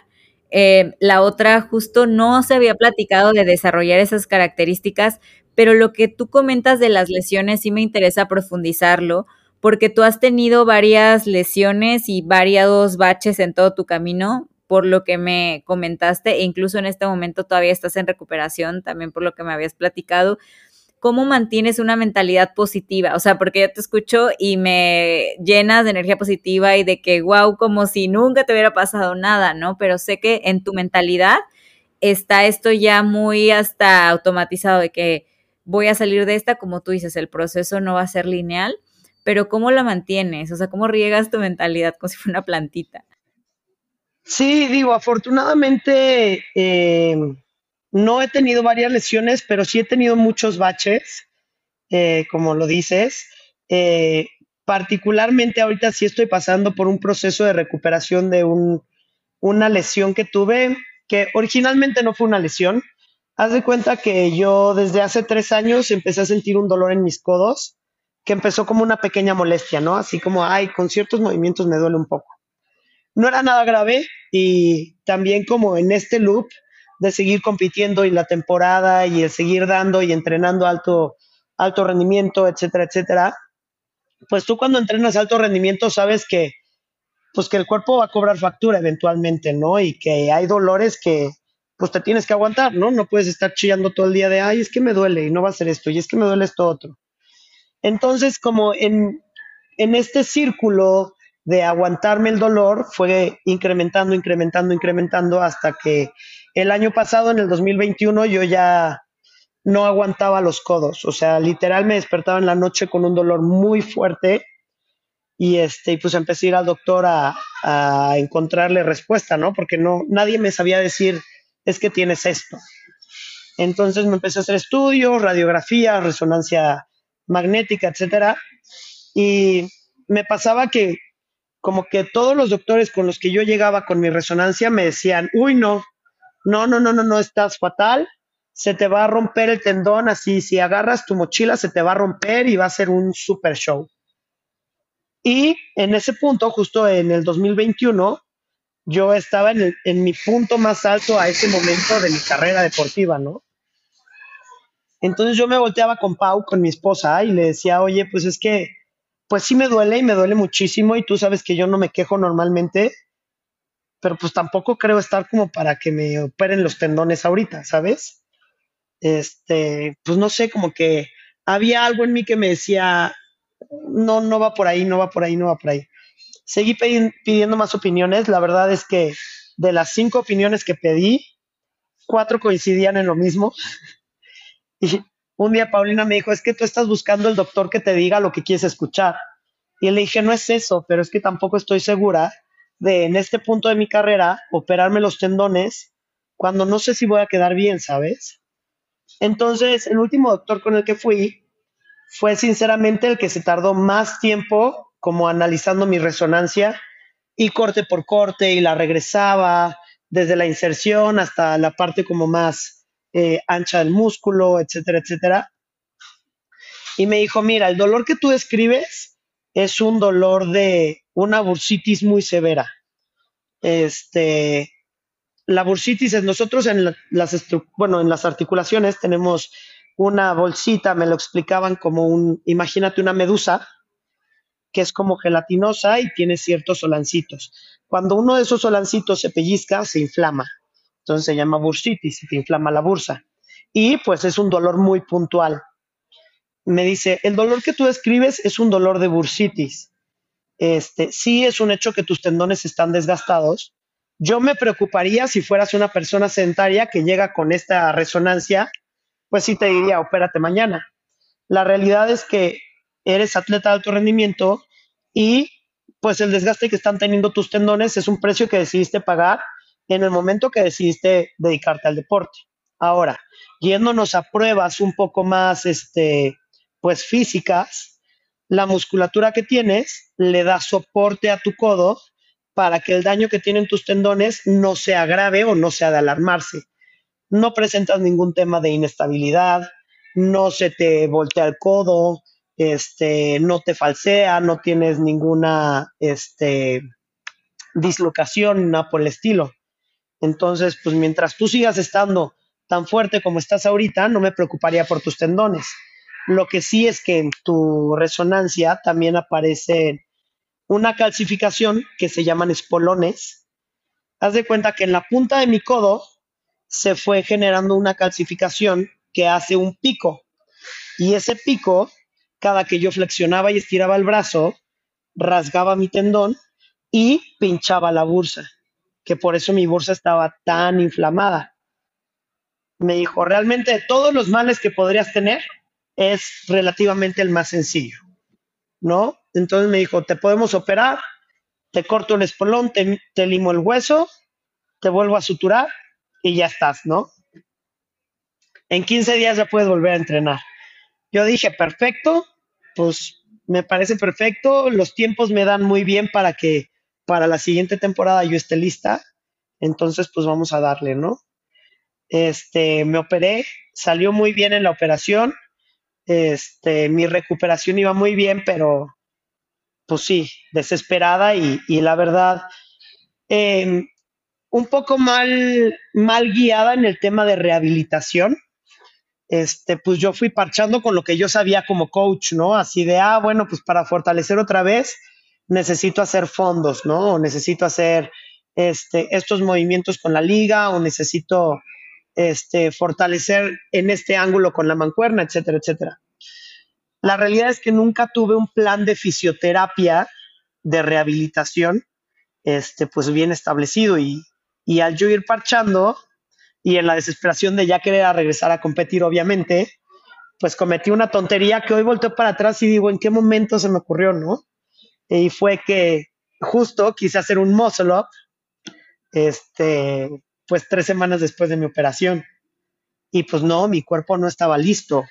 Eh, la otra justo no se había platicado de desarrollar esas características, pero lo que tú comentas de las lesiones sí me interesa profundizarlo, porque tú has tenido varias lesiones y varios baches en todo tu camino, por lo que me comentaste, e incluso en este momento todavía estás en recuperación, también por lo que me habías platicado. ¿Cómo mantienes una mentalidad positiva? O sea, porque yo te escucho y me llenas de energía positiva y de que, wow, como si nunca te hubiera pasado nada, ¿no? Pero sé que en tu mentalidad está esto ya muy hasta automatizado de que voy a salir de esta, como tú dices, el proceso no va a ser lineal, pero ¿cómo la mantienes? O sea, ¿cómo riegas tu mentalidad como si fuera una plantita? Sí, digo, afortunadamente eh, no he tenido varias lesiones, pero sí he tenido muchos baches, eh, como lo dices. Eh, particularmente ahorita sí estoy pasando por un proceso de recuperación de un, una lesión que tuve, que originalmente no fue una lesión. Haz de cuenta que yo desde hace tres años empecé a sentir un dolor en mis codos que empezó como una pequeña molestia, ¿no? Así como, ay, con ciertos movimientos me duele un poco. No era nada grave y también como en este loop de seguir compitiendo y la temporada y el seguir dando y entrenando alto, alto rendimiento, etcétera, etcétera, pues tú cuando entrenas alto rendimiento sabes que pues que el cuerpo va a cobrar factura eventualmente, ¿no? Y que hay dolores que pues te tienes que aguantar, ¿no? No puedes estar chillando todo el día de, ay, es que me duele y no va a ser esto, y es que me duele esto otro. Entonces, como en, en este círculo de aguantarme el dolor, fue incrementando, incrementando, incrementando, hasta que el año pasado, en el 2021, yo ya no aguantaba los codos. O sea, literal me despertaba en la noche con un dolor muy fuerte y este, pues empecé a ir al doctor a, a encontrarle respuesta, ¿no? Porque no, nadie me sabía decir, es que tienes esto. Entonces me empecé a hacer estudios, radiografía, resonancia magnética, etcétera. Y me pasaba que como que todos los doctores con los que yo llegaba con mi resonancia me decían, uy, no, no, no, no, no, no, estás fatal, se te va a romper el tendón, así, si agarras tu mochila se te va a romper y va a ser un super show. Y en ese punto, justo en el 2021, yo estaba en, en mi punto más alto a ese momento de mi carrera deportiva, ¿no? Entonces yo me volteaba con Pau, con mi esposa, y le decía, oye, pues es que, pues sí me duele y me duele muchísimo y tú sabes que yo no me quejo normalmente, pero pues tampoco creo estar como para que me operen los tendones ahorita, ¿sabes? Este, pues no sé, como que había algo en mí que me decía, no, no va por ahí, no va por ahí, no va por ahí. Seguí pidiendo más opiniones, la verdad es que de las cinco opiniones que pedí, cuatro coincidían en lo mismo. Y un día Paulina me dijo, es que tú estás buscando el doctor que te diga lo que quieres escuchar. Y le dije, no es eso, pero es que tampoco estoy segura de en este punto de mi carrera operarme los tendones cuando no sé si voy a quedar bien, ¿sabes? Entonces, el último doctor con el que fui fue sinceramente el que se tardó más tiempo como analizando mi resonancia y corte por corte y la regresaba desde la inserción hasta la parte como más eh, ancha del músculo, etcétera, etcétera. Y me dijo, mira, el dolor que tú describes es un dolor de una bursitis muy severa. Este, la bursitis es nosotros en las, bueno, en las articulaciones tenemos una bolsita, me lo explicaban como un, imagínate una medusa, que es como gelatinosa y tiene ciertos solancitos. Cuando uno de esos solancitos se pellizca, se inflama. Entonces se llama bursitis y te inflama la bursa. Y pues es un dolor muy puntual. Me dice, el dolor que tú describes es un dolor de bursitis. Este, sí es un hecho que tus tendones están desgastados. Yo me preocuparía si fueras una persona sedentaria que llega con esta resonancia pues sí te diría, opérate mañana. La realidad es que eres atleta de alto rendimiento y pues el desgaste que están teniendo tus tendones es un precio que decidiste pagar en el momento que decidiste dedicarte al deporte. Ahora, yéndonos a pruebas un poco más, este, pues físicas, la musculatura que tienes le da soporte a tu codo para que el daño que tienen tus tendones no sea grave o no sea de alarmarse. No presentas ningún tema de inestabilidad, no se te voltea el codo, este, no te falsea, no tienes ninguna este, dislocación, nada por el estilo. Entonces, pues mientras tú sigas estando tan fuerte como estás ahorita, no me preocuparía por tus tendones. Lo que sí es que en tu resonancia también aparece una calcificación que se llaman espolones. Haz de cuenta que en la punta de mi codo se fue generando una calcificación que hace un pico. Y ese pico, cada que yo flexionaba y estiraba el brazo, rasgaba mi tendón y pinchaba la bursa, que por eso mi bursa estaba tan inflamada. Me dijo, realmente de todos los males que podrías tener, es relativamente el más sencillo, ¿no? Entonces me dijo, te podemos operar, te corto el espolón, te, te limo el hueso, te vuelvo a suturar y ya estás, ¿no? En 15 días ya puedes volver a entrenar. Yo dije, perfecto, pues me parece perfecto, los tiempos me dan muy bien para que para la siguiente temporada yo esté lista, entonces pues vamos a darle, ¿no? Este, me operé, salió muy bien en la operación, este, mi recuperación iba muy bien, pero pues sí, desesperada y, la verdad, em, un poco mal, mal guiada en el tema de rehabilitación este, pues yo fui parchando con lo que yo sabía como coach, ¿no? Así de, ah, bueno, pues para fortalecer otra vez necesito hacer fondos, ¿no? O necesito hacer este, estos movimientos con la liga o necesito este, fortalecer en este ángulo con la mancuerna, etcétera, etcétera. La realidad es que nunca tuve un plan de fisioterapia de rehabilitación, este, pues bien establecido y, y al yo ir parchando, y en la desesperación de ya querer regresar a competir, obviamente, pues cometí una tontería que hoy volteo para atrás y digo, ¿en qué momento se me ocurrió, no? Y fue que justo quise hacer un muscle up, este, pues tres semanas después de mi operación. Y pues no, mi cuerpo no estaba listo.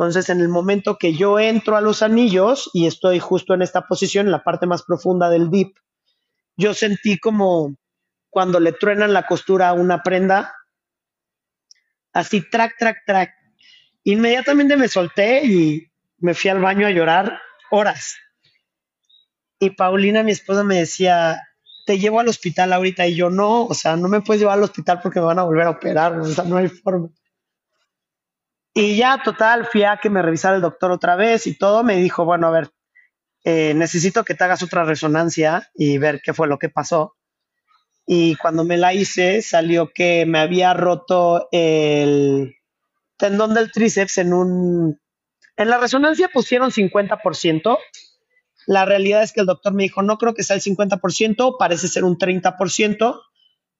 Entonces, en el momento que yo entro a los anillos y estoy justo en esta posición, en la parte más profunda del dip, yo sentí como cuando le truenan la costura a una prenda, así, track, track, track. Inmediatamente me solté y me fui al baño a llorar horas. Y Paulina, mi esposa, me decía, te llevo al hospital ahorita. Y yo, no, o sea, no me puedes llevar al hospital porque me van a volver a operar, o sea, no hay forma. Y ya, total, fui a que me revisara el doctor otra vez y todo. Me dijo, bueno, a ver, eh, necesito que te hagas otra resonancia y ver qué fue lo que pasó y cuando me la hice salió que me había roto el tendón del tríceps en un... En la resonancia pusieron 50%. La realidad es que el doctor me dijo, no creo que sea el 50%, parece ser un 30%.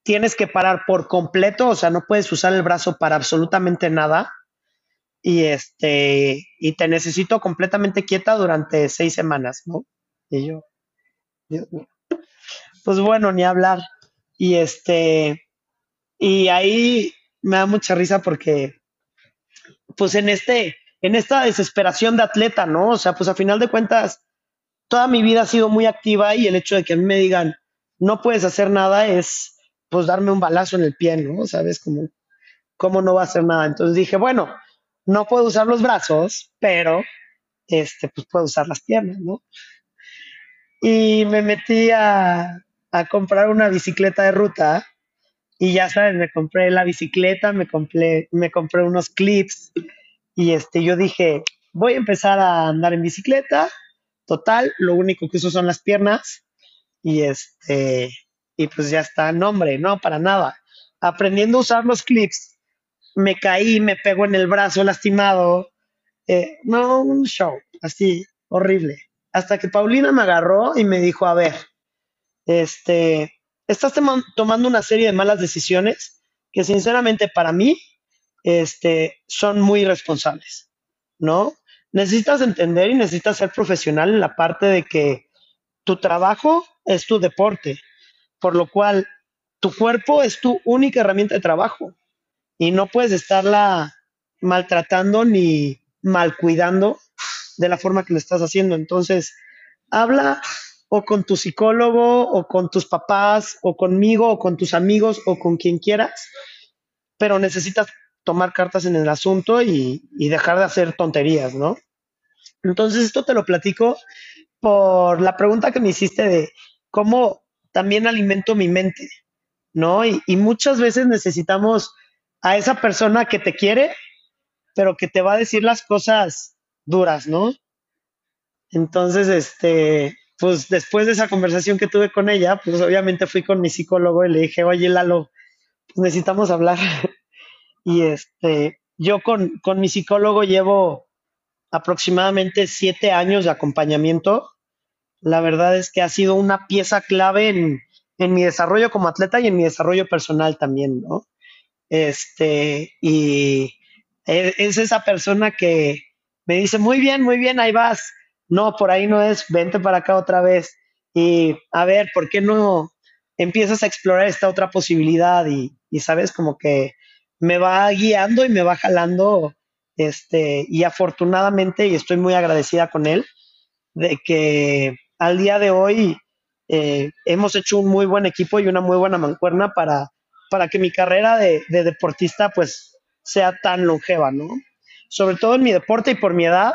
Tienes que parar por completo, o sea, no puedes usar el brazo para absolutamente nada. Y este, y te necesito completamente quieta durante seis semanas, ¿no? Y yo, Dios mío. Pues bueno, ni hablar. Y este, y ahí me da mucha risa porque, pues en este, en esta desesperación de atleta, ¿no? O sea, pues a final de cuentas, toda mi vida ha sido muy activa y el hecho de que a mí me digan, no puedes hacer nada es, pues darme un balazo en el pie, ¿no? ¿Sabes? Como, ¿cómo no va a hacer nada? Entonces dije, bueno, no puedo usar los brazos, pero, este, pues puedo usar las piernas, ¿no? Y me metí a, comprar una bicicleta de ruta y ya sabes, me compré la bicicleta, me compré, me compré unos clips y este, yo dije, voy a empezar a andar en bicicleta, total, lo único que uso son las piernas y este, y pues ya está, nombre, no, para nada. Aprendiendo a usar los clips, me caí, me pegó en el brazo lastimado, eh, no, un show, así, horrible. Hasta que Paulina me agarró y me dijo, a ver, este, estás tomando una serie de malas decisiones que sinceramente para mí este, son muy responsables, ¿no? Necesitas entender y necesitas ser profesional en la parte de que tu trabajo es tu deporte, por lo cual tu cuerpo es tu única herramienta de trabajo y no puedes estarla maltratando ni mal cuidando de la forma que lo estás haciendo. Entonces, habla o con tu psicólogo o con tus papás o conmigo o con tus amigos o con quien quieras, pero necesitas tomar cartas en el asunto y, dejar de hacer tonterías, ¿no? Entonces, esto te lo platico por la pregunta que me hiciste de cómo también alimento mi mente, ¿no? Y, y, muchas veces necesitamos a esa persona que te quiere, pero que te va a decir las cosas duras, ¿no? Entonces, este, pues después de esa conversación que tuve con ella, pues obviamente fui con mi psicólogo y le dije, oye, Lalo, pues necesitamos hablar. y este, yo con, con mi psicólogo llevo aproximadamente siete años de acompañamiento. La verdad es que ha sido una pieza clave en, en mi desarrollo como atleta y en mi desarrollo personal también, ¿no? Este, y e, es esa persona que me dice, muy bien, muy bien, ahí vas. No, por ahí no es, vente para acá otra vez. Y a ver, ¿por qué no empiezas a explorar esta otra posibilidad? Y, y sabes, como que me va guiando y me va jalando este, y afortunadamente, y estoy muy agradecida con él, de que al día de hoy eh, hemos hecho un muy buen equipo y una muy buena mancuerna para, para que mi carrera de, de, deportista pues sea tan longeva, ¿no? Sobre todo en mi deporte y por mi edad,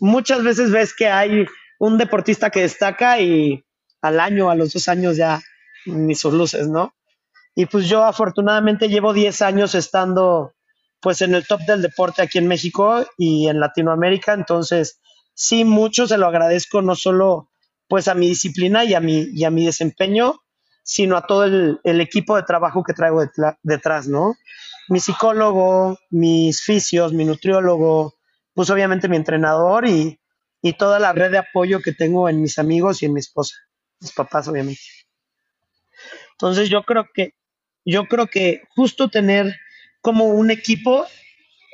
muchas veces ves que hay un deportista que destaca y al año, a los dos años ya ni sus luces, ¿no? Y pues yo afortunadamente llevo 10 años estando pues en el top del deporte aquí en México y en Latinoamérica. Entonces, sí, mucho se lo agradezco, no solo pues a mi disciplina y a mi, y a mi desempeño, sino a todo el, equipo de trabajo que traigo detrás, ¿no? Mi psicólogo, mis fisios, mi nutriólogo, pues obviamente mi entrenador y, y toda la red de apoyo que tengo en mis amigos y en mi esposa, mis papás, obviamente. Entonces yo creo que, yo creo que justo tener como un equipo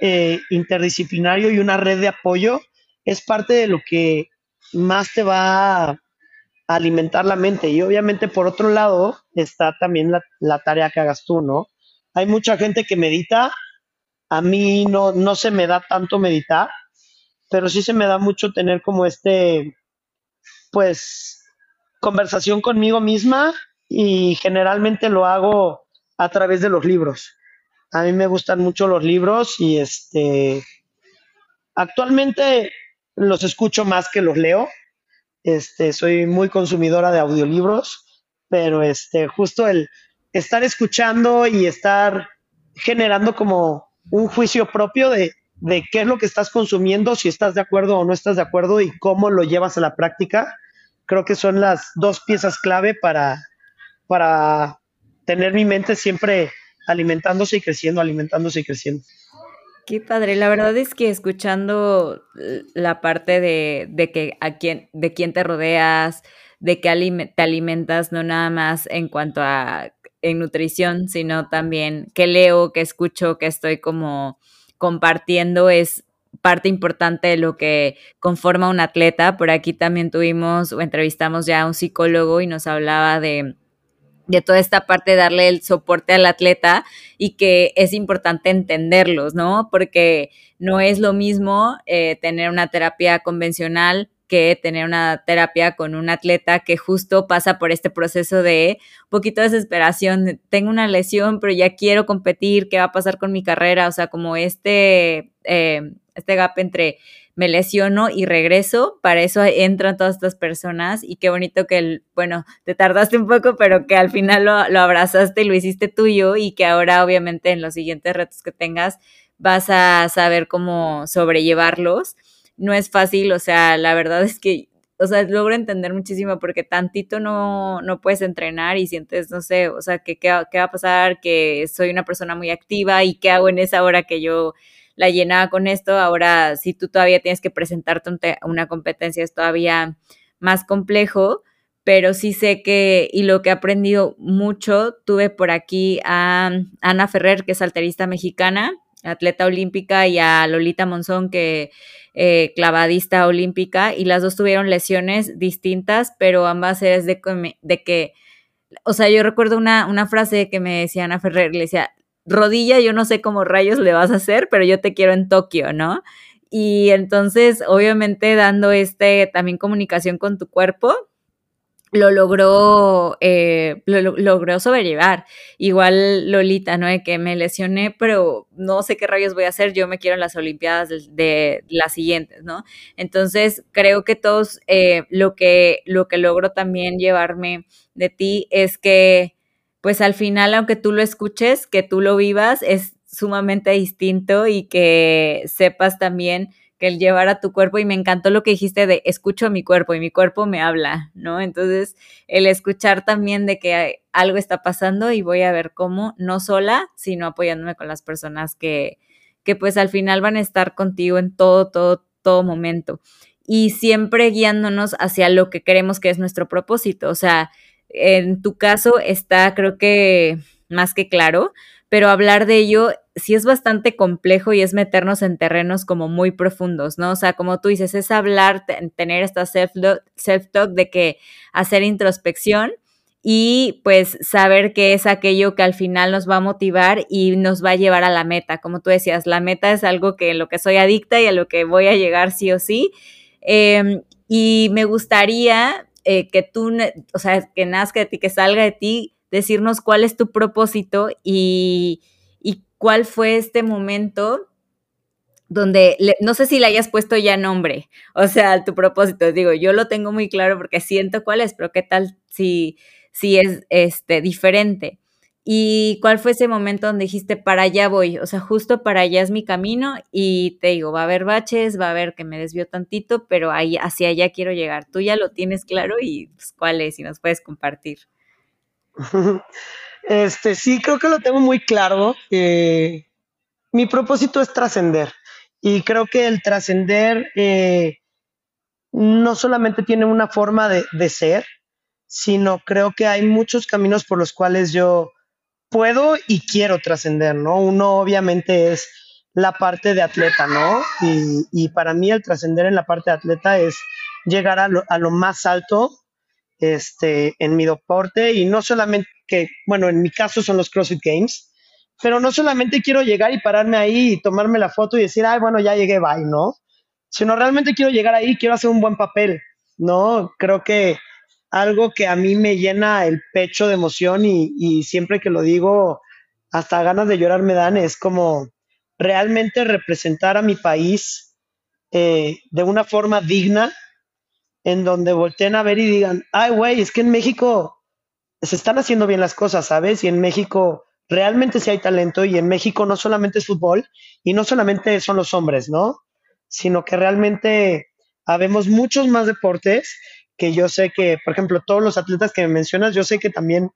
eh, interdisciplinario y una red de apoyo es parte de lo que más te va alimentar la mente. Y obviamente por otro lado está también la, tarea que hagas tú, ¿no? Hay mucha gente que medita, a mí no, no se me da tanto meditar, pero sí se me da mucho tener como este, pues, conversación conmigo misma y generalmente lo hago a través de los libros. A mí me gustan mucho los libros y este actualmente los escucho más que los leo. Este, soy muy consumidora de audiolibros, pero este justo el estar escuchando y estar generando como un juicio propio de, de qué es lo que estás consumiendo, si estás de acuerdo o no estás de acuerdo y cómo lo llevas a la práctica, creo que son las dos piezas clave para, para tener mi mente siempre alimentándose y creciendo, alimentándose y creciendo. Qué padre, la verdad es que escuchando la parte de, de que a quién, de quién te rodeas, de que te alimentas, no nada más en cuanto a en nutrición, sino también que leo, que escucho, que estoy como compartiendo, es parte importante de lo que conforma un atleta. Por aquí también tuvimos o entrevistamos ya a un psicólogo y nos hablaba de de toda esta parte darle el soporte al atleta y que es importante entenderlos, ¿no? Porque no es lo mismo eh, tener una terapia convencional que tener una terapia con un atleta que justo pasa por este proceso de un poquito de desesperación, tengo una lesión, pero ya quiero competir, ¿qué va a pasar con mi carrera? O sea, como este, eh, este gap entre me lesiono y regreso, para eso entran todas estas personas y qué bonito que, bueno, te tardaste un poco, pero que al final lo, lo abrazaste y lo hiciste tuyo y que ahora obviamente en los siguientes retos que tengas vas a saber cómo sobrellevarlos. No es fácil, o sea, la verdad es que o sea, logro entender muchísimo porque tantito no, no puedes entrenar y sientes, no sé, o sea, que qué va a pasar, que soy una persona muy activa y qué hago en esa hora que yo la llenaba con esto, ahora si tú todavía tienes que presentarte una competencia es todavía más complejo, pero sí sé que, y lo que he aprendido mucho, tuve por aquí a Ana Ferrer, que es alterista mexicana, atleta olímpica, y a Lolita Monzón, que eh, clavadista olímpica, y las dos tuvieron lesiones distintas, pero ambas es de, de que, o sea, yo recuerdo una, una frase que me decía Ana Ferrer, le decía, rodilla, yo no sé cómo rayos le vas a hacer, pero yo te quiero en Tokio, ¿no? Y entonces, obviamente, dando este también comunicación con tu cuerpo, lo logró, eh, lo, logró sobrellevar. Igual Lolita, ¿no? De que me lesioné, pero no sé qué rayos voy a hacer, yo me quiero en las Olimpiadas de, las siguientes, ¿no? Entonces, creo que todos, eh, lo, que, lo que logro también llevarme de ti es que, pues al final, aunque tú lo escuches, que tú lo vivas, es sumamente distinto y que sepas también que el llevar a tu cuerpo y me encantó lo que dijiste de escucho a mi cuerpo y mi cuerpo me habla, ¿no? Entonces, el escuchar también de que algo está pasando y voy a ver cómo, no sola, sino apoyándome con las personas que, que pues al final van a estar contigo en todo, todo, todo momento. Y siempre guiándonos hacia lo que queremos que es nuestro propósito. O sea, en tu caso está, creo que más que claro, pero hablar de ello sí es bastante complejo y es meternos en terrenos como muy profundos, ¿no? O sea, como tú dices, es hablar, tener esta self-talk de que hacer introspección y pues saber que es aquello que al final nos va a motivar y nos va a llevar a la meta. Como tú decías, la meta es algo que en lo que soy adicta y a lo que voy a llegar sí o sí. Em, y me gustaría eh, que tú, o sea, que nazca de ti, que salga de ti decirnos cuál es tu propósito y, cuál fue este momento donde no sé si le hayas puesto ya nombre, o sea, tu propósito. Digo, yo lo tengo muy claro porque siento cuál es, pero qué tal si, si es este diferente. ¿Y cuál fue ese momento donde dijiste, para allá voy? O sea, justo para allá es mi camino y te digo, va a haber baches, va a haber que me desvió tantito, pero ahí, hacia allá quiero llegar. Tú ya lo tienes claro y pues, cuál es, si nos puedes compartir. Este, sí, creo que lo tengo muy claro. mi propósito es trascender. Y creo que el trascender eh, no solamente tiene una forma de, de, ser, sino creo que hay muchos caminos por los cuales yo puedo y quiero trascender, ¿no? Uno obviamente es la parte de atleta, ¿no? Y, y para mí el trascender en la parte de atleta es llegar a lo, a lo más alto este, en mi deporte y no solamente que, bueno, en mi caso son los CrossFit Games, pero no solamente quiero llegar y pararme ahí y tomarme la foto y decir, ay, bueno, ya llegué, bye, ¿no? Sino realmente quiero llegar ahí, quiero hacer un buen papel, ¿no? Creo que algo que a mí me llena el pecho de emoción y, siempre que lo digo, hasta ganas de llorar me dan, es como realmente representar a mi país eh, de una forma digna en donde volteen a ver y digan, ay, güey, es que en México se están haciendo bien las cosas, ¿sabes? Y en México realmente sí hay talento y en México no solamente es fútbol y no solamente son los hombres, ¿no? Sino que realmente habemos muchos más deportes que yo sé que, por ejemplo, todos los atletas que me mencionas, yo sé que también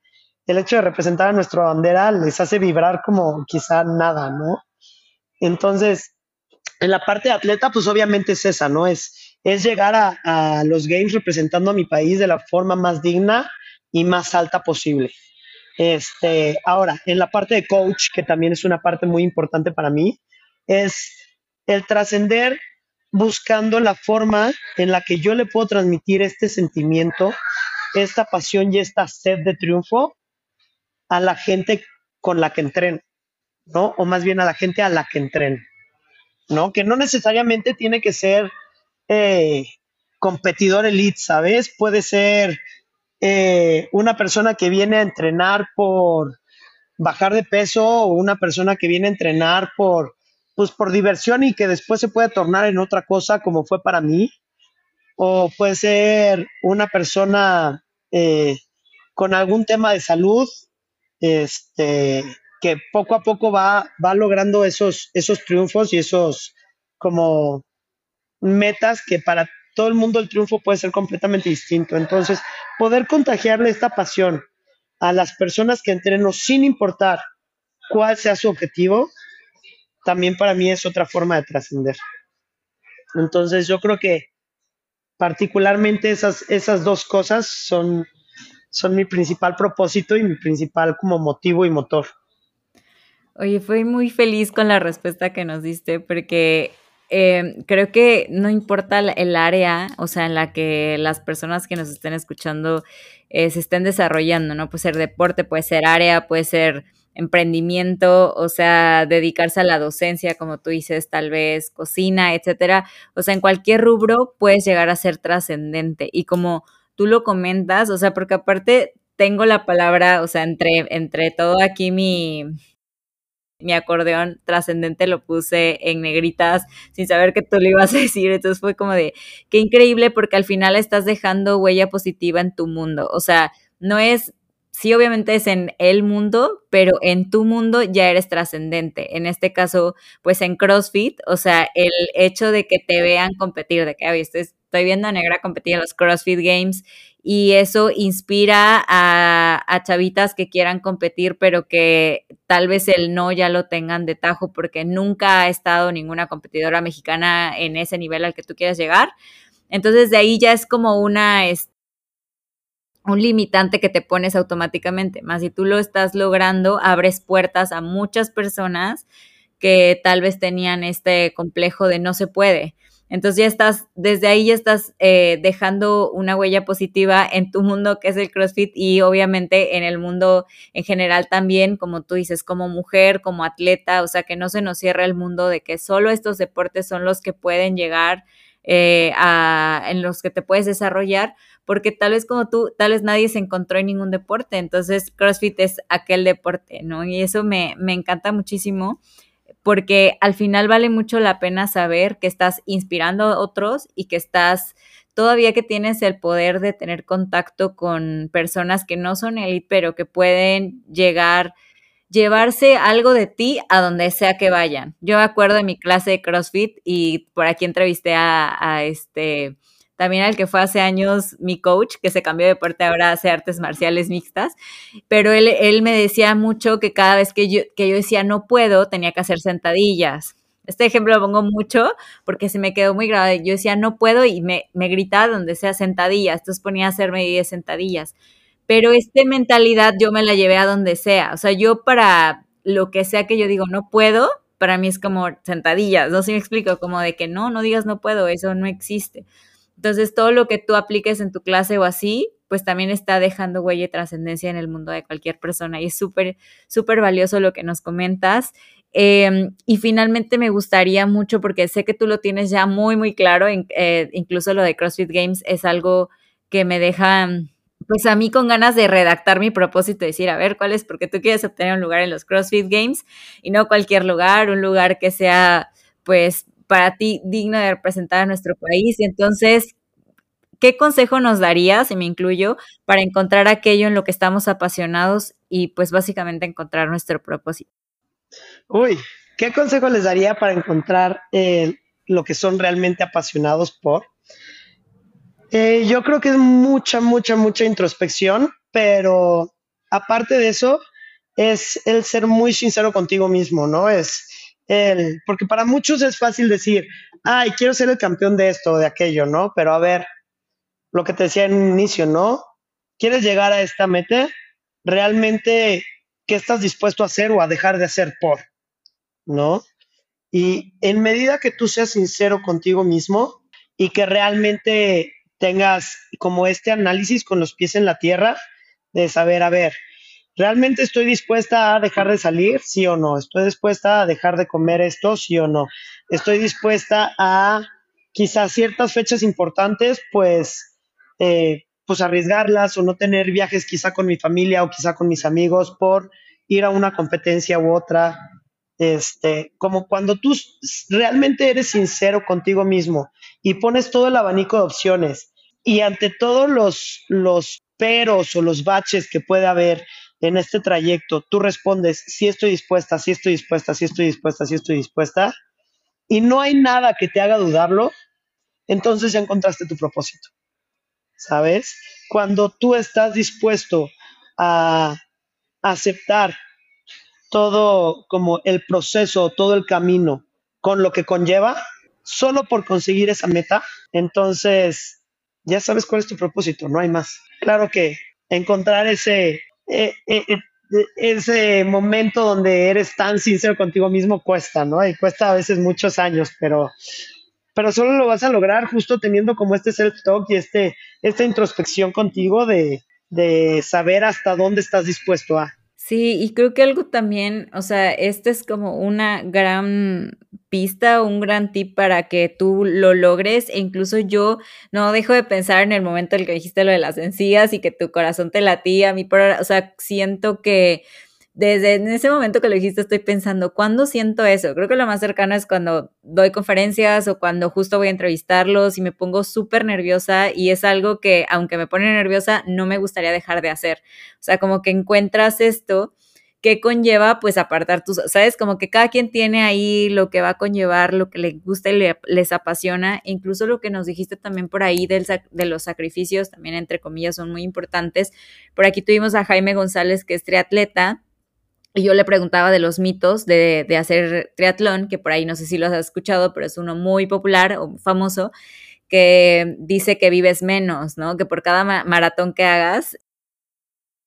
el hecho de representar a nuestra bandera les hace vibrar como quizá nada, ¿no? Entonces, en la parte de atleta, pues obviamente es esa, ¿no? Es es llegar a, los Games representando a mi país de la forma más digna y más alta posible. Este, ahora, en la parte de coach, que también es una parte muy importante para mí, es el trascender buscando la forma en la que yo le puedo transmitir este sentimiento, esta pasión y esta sed de triunfo a la gente con la que entreno, ¿no? O más bien a la gente a la que entreno, ¿no? Que no necesariamente tiene que ser eh, competidor elite, ¿sabes? Puede ser eh, una persona que viene a entrenar por bajar de peso o una persona que viene a entrenar por, pues, por diversión y que después se puede tornar en otra cosa como fue para mí. O puede ser una persona eh, con algún tema de salud, este, que poco a poco va, va logrando esos, esos triunfos y esos como metas que para todo el mundo el triunfo puede ser completamente distinto. Entonces, poder contagiarle esta pasión a las personas que entreno sin importar cuál sea su objetivo, también para mí es otra forma de trascender. Entonces, yo creo que particularmente esas, esas dos cosas son, son mi principal propósito y mi principal como motivo y motor. Oye, fui muy feliz con la respuesta que nos diste porque eh, creo que no importa el área, o sea, en la que las personas que nos estén escuchando eh, se estén desarrollando, ¿no? Puede ser deporte, puede ser área, puede ser emprendimiento, o sea, dedicarse a la docencia, como tú dices, tal vez cocina, etcétera. O sea, en cualquier rubro puedes llegar a ser trascendente. Y como tú lo comentas, o sea, porque aparte tengo la palabra, o sea, entre, entre todo aquí mi, mi acordeón trascendente lo puse en negritas sin saber que tú lo ibas a decir. Entonces fue como de, qué increíble porque al final estás dejando huella positiva en tu mundo. O sea, no es, sí obviamente es en el mundo, pero en tu mundo ya eres trascendente. En este caso, pues en CrossFit, o sea, el hecho de que te vean competir, de que, oye, estoy, viendo a Negra competir en los CrossFit Games y eso inspira a, chavitas que quieran competir, pero que tal vez el no ya lo tengan de tajo porque nunca ha estado ninguna competidora mexicana en ese nivel al que tú quieras llegar. Entonces de ahí ya es como una, un limitante que te pones automáticamente. Más si tú lo estás logrando, abres puertas a muchas personas que tal vez tenían este complejo de no se puede. Entonces ya estás, desde ahí ya estás eh, dejando una huella positiva en tu mundo que es el CrossFit y obviamente en el mundo en general también, como tú dices, como mujer, como atleta, o sea, que no se nos cierre el mundo de que solo estos deportes son los que pueden llegar eh, en los que te puedes desarrollar, porque tal vez como tú, tal vez nadie se encontró en ningún deporte, entonces CrossFit es aquel deporte, ¿no? Y eso me, me encanta muchísimo porque al final vale mucho la pena saber que estás inspirando a otros y que estás todavía que tienes el poder de tener contacto con personas que no son elite, pero que pueden llegar, llevarse algo de ti a donde sea que vayan. Yo me acuerdo de mi clase de CrossFit y por aquí entrevisté a, este también al que fue hace años mi coach, que se cambió de deporte ahora hace artes marciales mixtas, pero él, él me decía mucho que cada vez que yo, que yo decía no puedo, tenía que hacer sentadillas. Este ejemplo lo pongo mucho porque se me quedó muy grabado. Yo decía no puedo y me, me gritaba donde sea sentadillas, entonces ponía a hacerme 10 sentadillas. Pero esta mentalidad yo me la llevé a donde sea. O sea, yo para lo que sea que yo digo no puedo, para mí es como sentadillas. No sé si me explico, como de que no, no digas no puedo, eso no existe. Entonces, todo lo que tú apliques en tu clase o así, pues también está dejando huella y trascendencia en el mundo de cualquier persona. Y es súper, súper valioso lo que nos comentas. Em, y finalmente me gustaría mucho, porque sé que tú lo tienes ya muy, muy claro, eh, incluso lo de CrossFit Games es algo que me deja, pues a mí con ganas de redactar mi propósito, decir, a ver, ¿cuál es? Porque tú quieres obtener un lugar en los CrossFit Games y no cualquier lugar, un lugar que sea, pues, para ti digno de representar a nuestro país. Entonces, ¿qué consejo nos darías, y me incluyo, para encontrar aquello en lo que estamos apasionados y pues básicamente encontrar nuestro propósito? Uy, ¿qué consejo les daría para encontrar eh, lo que son realmente apasionados por? Eh, yo creo que es mucha, mucha, mucha introspección, pero aparte de eso, es el ser muy sincero contigo mismo, ¿no? Es el, porque para muchos es fácil decir, ay, quiero ser el campeón de esto o de aquello, ¿no? Pero a ver, lo que te decía en un inicio, ¿no? ¿Quieres llegar a esta meta? Realmente, ¿qué estás dispuesto a hacer o a dejar de hacer por? ¿No? Y en medida que tú seas sincero contigo mismo y que realmente tengas como este análisis con los pies en la tierra, de saber, a ver, ¿realmente estoy dispuesta a dejar de salir? Sí o no. ¿Estoy dispuesta a dejar de comer esto? Sí o no. ¿Estoy dispuesta a quizás ciertas fechas importantes, pues, eh, pues arriesgarlas o no tener viajes quizá con mi familia o quizá con mis amigos por ir a una competencia u otra? Este, como cuando tú realmente eres sincero contigo mismo y pones todo el abanico de opciones y ante todos los, los peros o los baches que puede haber en este trayecto tú respondes, sí estoy dispuesta, sí estoy dispuesta, sí estoy dispuesta, sí estoy dispuesta, y no hay nada que te haga dudarlo, entonces ya encontraste tu propósito. ¿Sabes? Cuando tú estás dispuesto a aceptar todo como el proceso, todo el camino con lo que conlleva, solo por conseguir esa meta, entonces ya sabes cuál es tu propósito, no hay más. Claro que encontrar ese, eh, eh, eh, ese momento donde eres tan sincero contigo mismo cuesta, ¿no? Y cuesta a veces muchos años, pero, pero solo lo vas a lograr justo teniendo como este self-talk y este, esta introspección contigo de, de saber hasta dónde estás dispuesto a. Sí, y creo que algo también, o sea, este es como una gran pista, un gran tip para que tú lo logres. E incluso yo no dejo de pensar en el momento en el que dijiste lo de las encías y que tu corazón te latía a mí, por, o sea, siento que desde en ese momento que lo dijiste estoy pensando, ¿cuándo siento eso? Creo que lo más cercano es cuando doy conferencias o cuando justo voy a entrevistarlos y me pongo súper nerviosa y es algo que aunque me pone nerviosa no me gustaría dejar de hacer. O sea, como que encuentras esto que conlleva pues apartar tus, sabes, como que cada quien tiene ahí lo que va a conllevar, lo que le gusta y les apasiona, incluso lo que nos dijiste también por ahí del, de los sacrificios, también entre comillas son muy importantes. Por aquí tuvimos a Jaime González, que es triatleta, y yo le preguntaba de los mitos de, hacer triatlón, que por ahí no sé si los has escuchado, pero es uno muy popular o famoso, que dice que vives menos, ¿no? Que por cada maratón que hagas,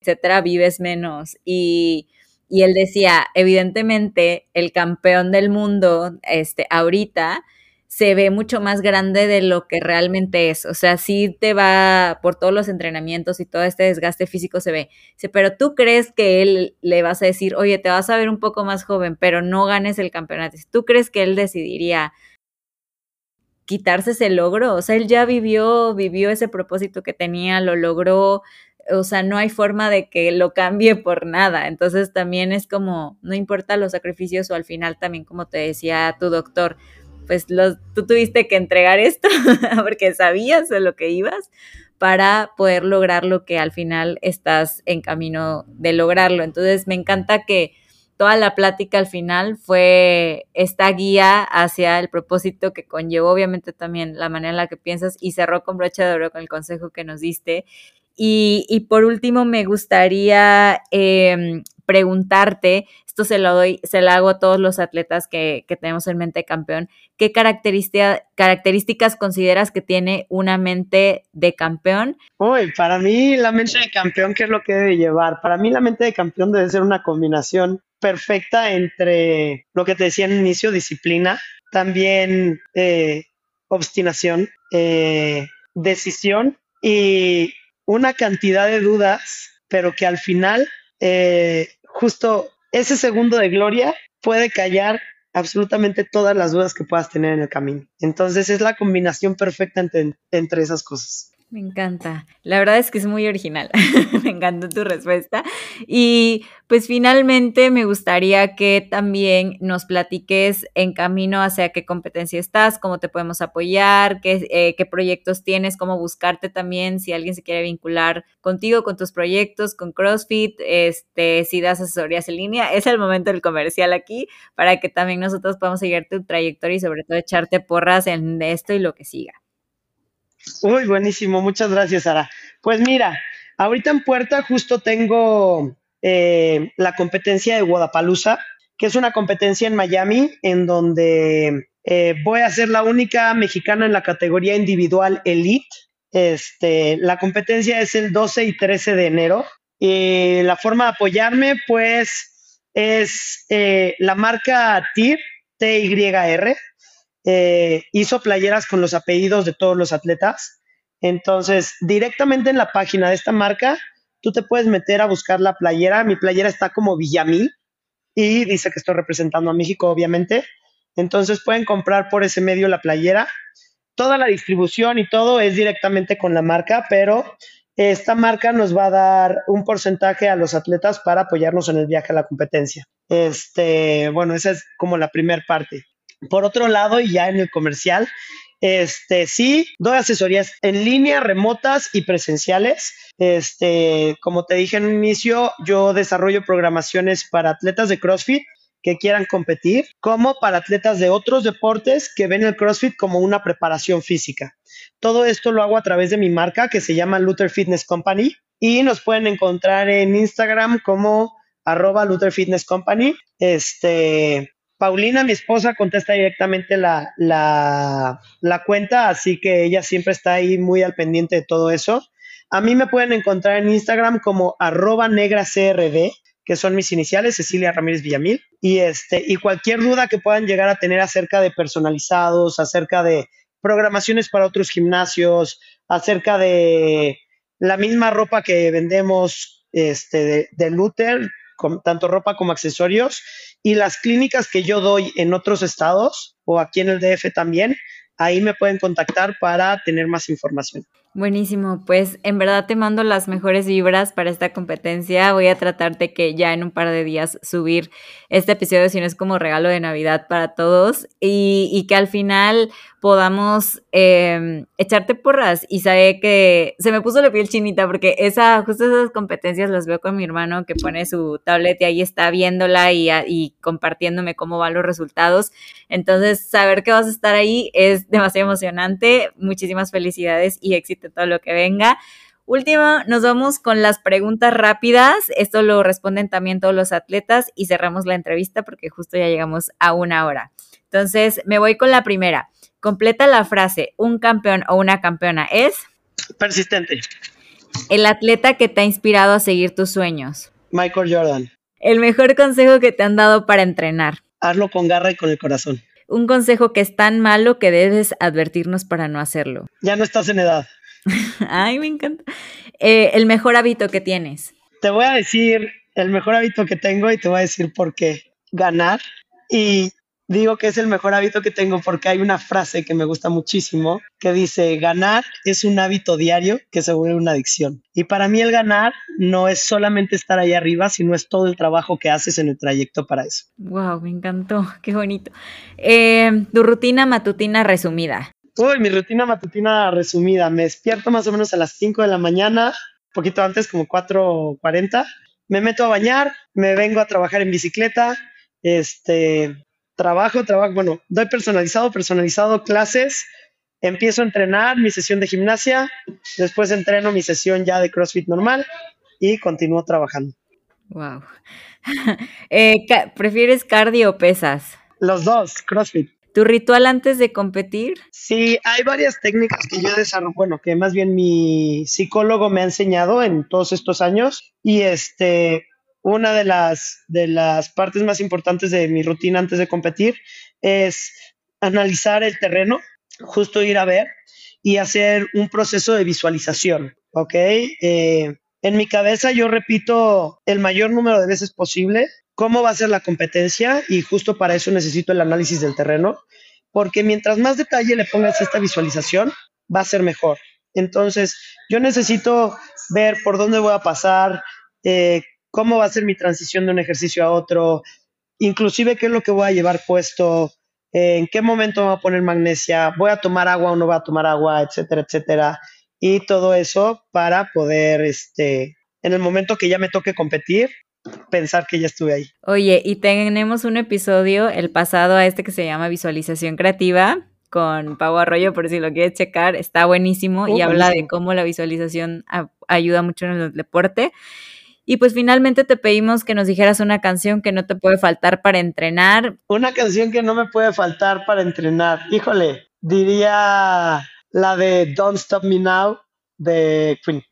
etcétera, vives menos. Y, y él decía, evidentemente, el campeón del mundo, este, ahorita, se ve mucho más grande de lo que realmente es. O sea, sí te va por todos los entrenamientos y todo este desgaste físico se ve. pero tú crees que él le vas a decir, oye, te vas a ver un poco más joven, pero no ganes el campeonato. ¿Tú crees que él decidiría quitarse ese logro? O sea, él ya vivió, vivió ese propósito que tenía, lo logró. O sea, no hay forma de que lo cambie por nada. Entonces también es como, no importa los sacrificios o al final también, como te decía tu doctor, pues tú tuviste que entregar esto porque sabías de lo que ibas para poder lograr lo que al final estás en camino de lograrlo. Entonces me encanta que toda la plática al final fue esta guía hacia el propósito que conllevó obviamente también la manera en la que piensas y cerró con brocha de oro con el consejo que nos diste. Y, por último, me gustaría em, preguntarte, esto se lo doy, se lo hago a todos los atletas que, tenemos en mente campeón, ¿qué características consideras que tiene una mente de campeón? Uy, para mí la mente de campeón, ¿qué es lo que debe llevar? Para mí la mente de campeón debe ser una combinación perfecta entre lo que te decía en inicio, disciplina, también eh, obstinación, eh, decisión y una cantidad de dudas, pero que al final eh, justo ese segundo de gloria puede callar absolutamente todas las dudas que puedas tener en el camino. Entonces es la combinación perfecta entre, entre esas cosas. Me encanta. La verdad es que es muy original. me encantó tu respuesta. Y pues finalmente me gustaría que también nos platiques en camino hacia qué competencia estás, cómo te podemos apoyar, qué, eh, qué proyectos tienes, cómo buscarte también, si alguien se quiere vincular contigo, con tus proyectos, con CrossFit, este, si das asesorías en línea. Es el momento del comercial aquí para que también nosotros podamos seguir tu trayectoria y sobre todo echarte porras en esto y lo que siga. Uy, buenísimo, muchas gracias, Sara. Pues mira, ahorita en puerta justo tengo eh, la competencia de Guadalajara, que es una competencia en Miami, en donde eh, voy a ser la única mexicana en la categoría individual elite. Este, la competencia es el 12 y 13 de enero. Y la forma de apoyarme, pues, es eh, la marca TIR, TYR, eh, hizo playeras con los apellidos de todos los atletas. Entonces, directamente en la página de esta marca, tú te puedes meter a buscar la playera. Mi playera está como Villamil y dice que estoy representando a México, obviamente. Entonces pueden comprar por ese medio la playera. Toda la distribución y todo es directamente con la marca, pero esta marca nos va a dar un porcentaje a los atletas para apoyarnos en el viaje a la competencia. Este, bueno, esa es como la primera parte. Por otro lado, y ya en el comercial, este, sí, doy asesorías en línea, remotas y presenciales. Este, como te dije en un inicio, yo desarrollo programaciones para atletas de CrossFit que quieran competir, como para atletas de otros deportes que ven el CrossFit como una preparación física. Todo esto lo hago a través de mi marca que se llama Luther Fitness Company y nos pueden encontrar en Instagram como arroba Luther Fitness Company. Este, Paulina, mi esposa, contesta directamente la, la, cuenta, así que ella siempre está ahí muy al pendiente de todo eso. A mí me pueden encontrar en Instagram como arroba negracrd, que son mis iniciales, Cecilia Ramírez Villamil, y, este, y cualquier duda que puedan llegar a tener acerca de personalizados, acerca de programaciones para otros gimnasios, acerca de la misma ropa que vendemos este, de Luther, tanto ropa como accesorios, y las clínicas que yo doy en otros estados o aquí en el DF también, ahí me pueden contactar para tener más información. Buenísimo, pues en verdad te mando las mejores vibras para esta competencia. Voy a tratar de que ya en un par de días subir este episodio, si no es como regalo de Navidad para todos, y, y que al final podamos eh, echarte porras. Y sabe que se me puso la piel chinita porque esa, justo esas competencias las veo con mi hermano que pone su tablet y ahí está viéndola y, y compartiéndome cómo van los resultados. Entonces, saber que vas a estar ahí es demasiado emocionante. Muchísimas felicidades y éxito todo lo que venga. Último, nos vamos con las preguntas rápidas. Esto lo responden también todos los atletas y cerramos la entrevista porque justo ya llegamos a una hora. Entonces, me voy con la primera. Completa la frase, un campeón o una campeona es... Persistente. El atleta que te ha inspirado a seguir tus sueños. Michael Jordan. El mejor consejo que te han dado para entrenar. Hazlo con garra y con el corazón. Un consejo que es tan malo que debes advertirnos para no hacerlo. Ya no estás en edad. Ay, me encanta. Eh, el mejor hábito que tienes. Te voy a decir el mejor hábito que tengo y te voy a decir por qué. Ganar. Y digo que es el mejor hábito que tengo porque hay una frase que me gusta muchísimo que dice, ganar es un hábito diario que se vuelve una adicción. Y para mí el ganar no es solamente estar ahí arriba, sino es todo el trabajo que haces en el trayecto para eso. Wow, me encantó, qué bonito. Eh, tu rutina matutina resumida. Uy, mi rutina matutina resumida. Me despierto más o menos a las 5 de la mañana, poquito antes, como 4.40. Me meto a bañar, me vengo a trabajar en bicicleta, este, trabajo, trabajo, bueno, doy personalizado, personalizado clases, empiezo a entrenar mi sesión de gimnasia, después entreno mi sesión ya de CrossFit normal y continúo trabajando. Wow. eh, ¿Prefieres cardio o pesas? Los dos, CrossFit. ¿Tu ritual antes de competir? Sí, hay varias técnicas que yo desarrollo, bueno, que más bien mi psicólogo me ha enseñado en todos estos años y este, una de las, de las partes más importantes de mi rutina antes de competir es analizar el terreno, justo ir a ver y hacer un proceso de visualización, ¿ok? Eh, en mi cabeza yo repito el mayor número de veces posible cómo va a ser la competencia y justo para eso necesito el análisis del terreno, porque mientras más detalle le pongas a esta visualización, va a ser mejor. Entonces, yo necesito ver por dónde voy a pasar, eh, cómo va a ser mi transición de un ejercicio a otro, inclusive qué es lo que voy a llevar puesto, en qué momento voy a poner magnesia, voy a tomar agua o no voy a tomar agua, etcétera, etcétera. Y todo eso para poder, este, en el momento que ya me toque competir, pensar que ya estuve ahí. Oye, y tenemos un episodio, el pasado a este que se llama Visualización Creativa, con Pau Arroyo, por si lo quieres checar, está buenísimo y habla de cómo la visualización ayuda mucho en el deporte. Y pues finalmente te pedimos que nos dijeras una canción que no te puede faltar para entrenar. Una canción que no me puede faltar para entrenar. Híjole, diría la de Don't Stop Me Now de Queen.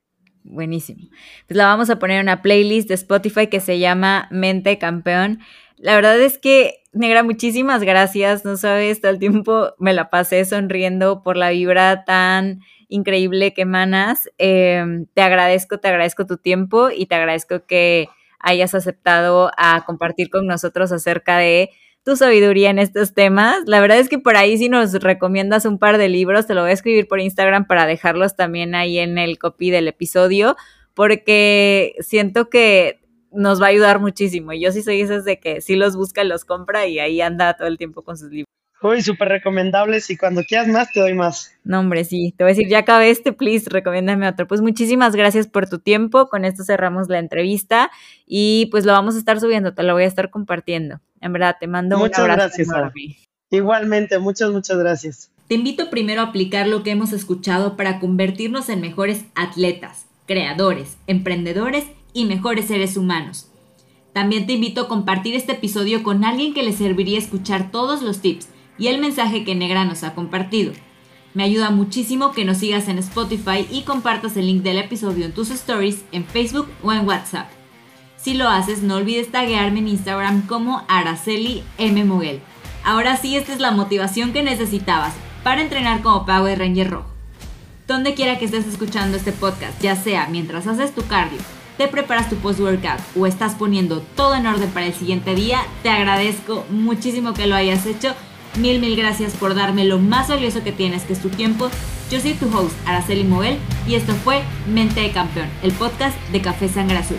Buenísimo. Pues la vamos a poner en una playlist de Spotify que se llama Mente Campeón. La verdad es que, Negra, muchísimas gracias. No sabes, todo el tiempo me la pasé sonriendo por la vibra tan increíble que emanas. Em, te agradezco, te agradezco tu tiempo y te agradezco que hayas aceptado a compartir con nosotros acerca de tu sabiduría en estos temas. La verdad es que por ahí si nos recomiendas un par de libros, te lo voy a escribir por Instagram para dejarlos también ahí en el copy del episodio, porque siento que nos va a ayudar muchísimo. Y yo sí soy esas de que sí los busca, los compra y ahí anda todo el tiempo con sus libros. Uy, súper recomendables y cuando quieras más te doy más. No, hombre, sí. Te voy a decir, ya acabé este, please, recomiéndame otro. Pues muchísimas gracias por tu tiempo. Con esto cerramos la entrevista y pues lo vamos a estar subiendo, te lo voy a estar compartiendo. En verdad, te mando muchas un abrazo. Gracias, Igualmente, muchas, muchas gracias. Te invito primero a aplicar lo que hemos escuchado para convertirnos en mejores atletas, creadores, emprendedores y mejores seres humanos. También te invito a compartir este episodio con alguien que le serviría escuchar todos los tips y el mensaje que Negra nos ha compartido. Me ayuda muchísimo que nos sigas en Spotify y compartas el link del episodio en tus stories, en Facebook o en WhatsApp. Si lo haces, no olvides taguearme en Instagram como Araceli M. Moguel. Ahora sí, esta es la motivación que necesitabas para entrenar como Power Ranger Rojo. Donde quiera que estés escuchando este podcast, ya sea mientras haces tu cardio, te preparas tu post-workout o estás poniendo todo en orden para el siguiente día, te agradezco muchísimo que lo hayas hecho. Mil, mil gracias por darme lo más valioso que tienes, que es tu tiempo. Yo soy tu host, Araceli Moel, y esto fue Mente de Campeón, el podcast de Café Sangre Azul.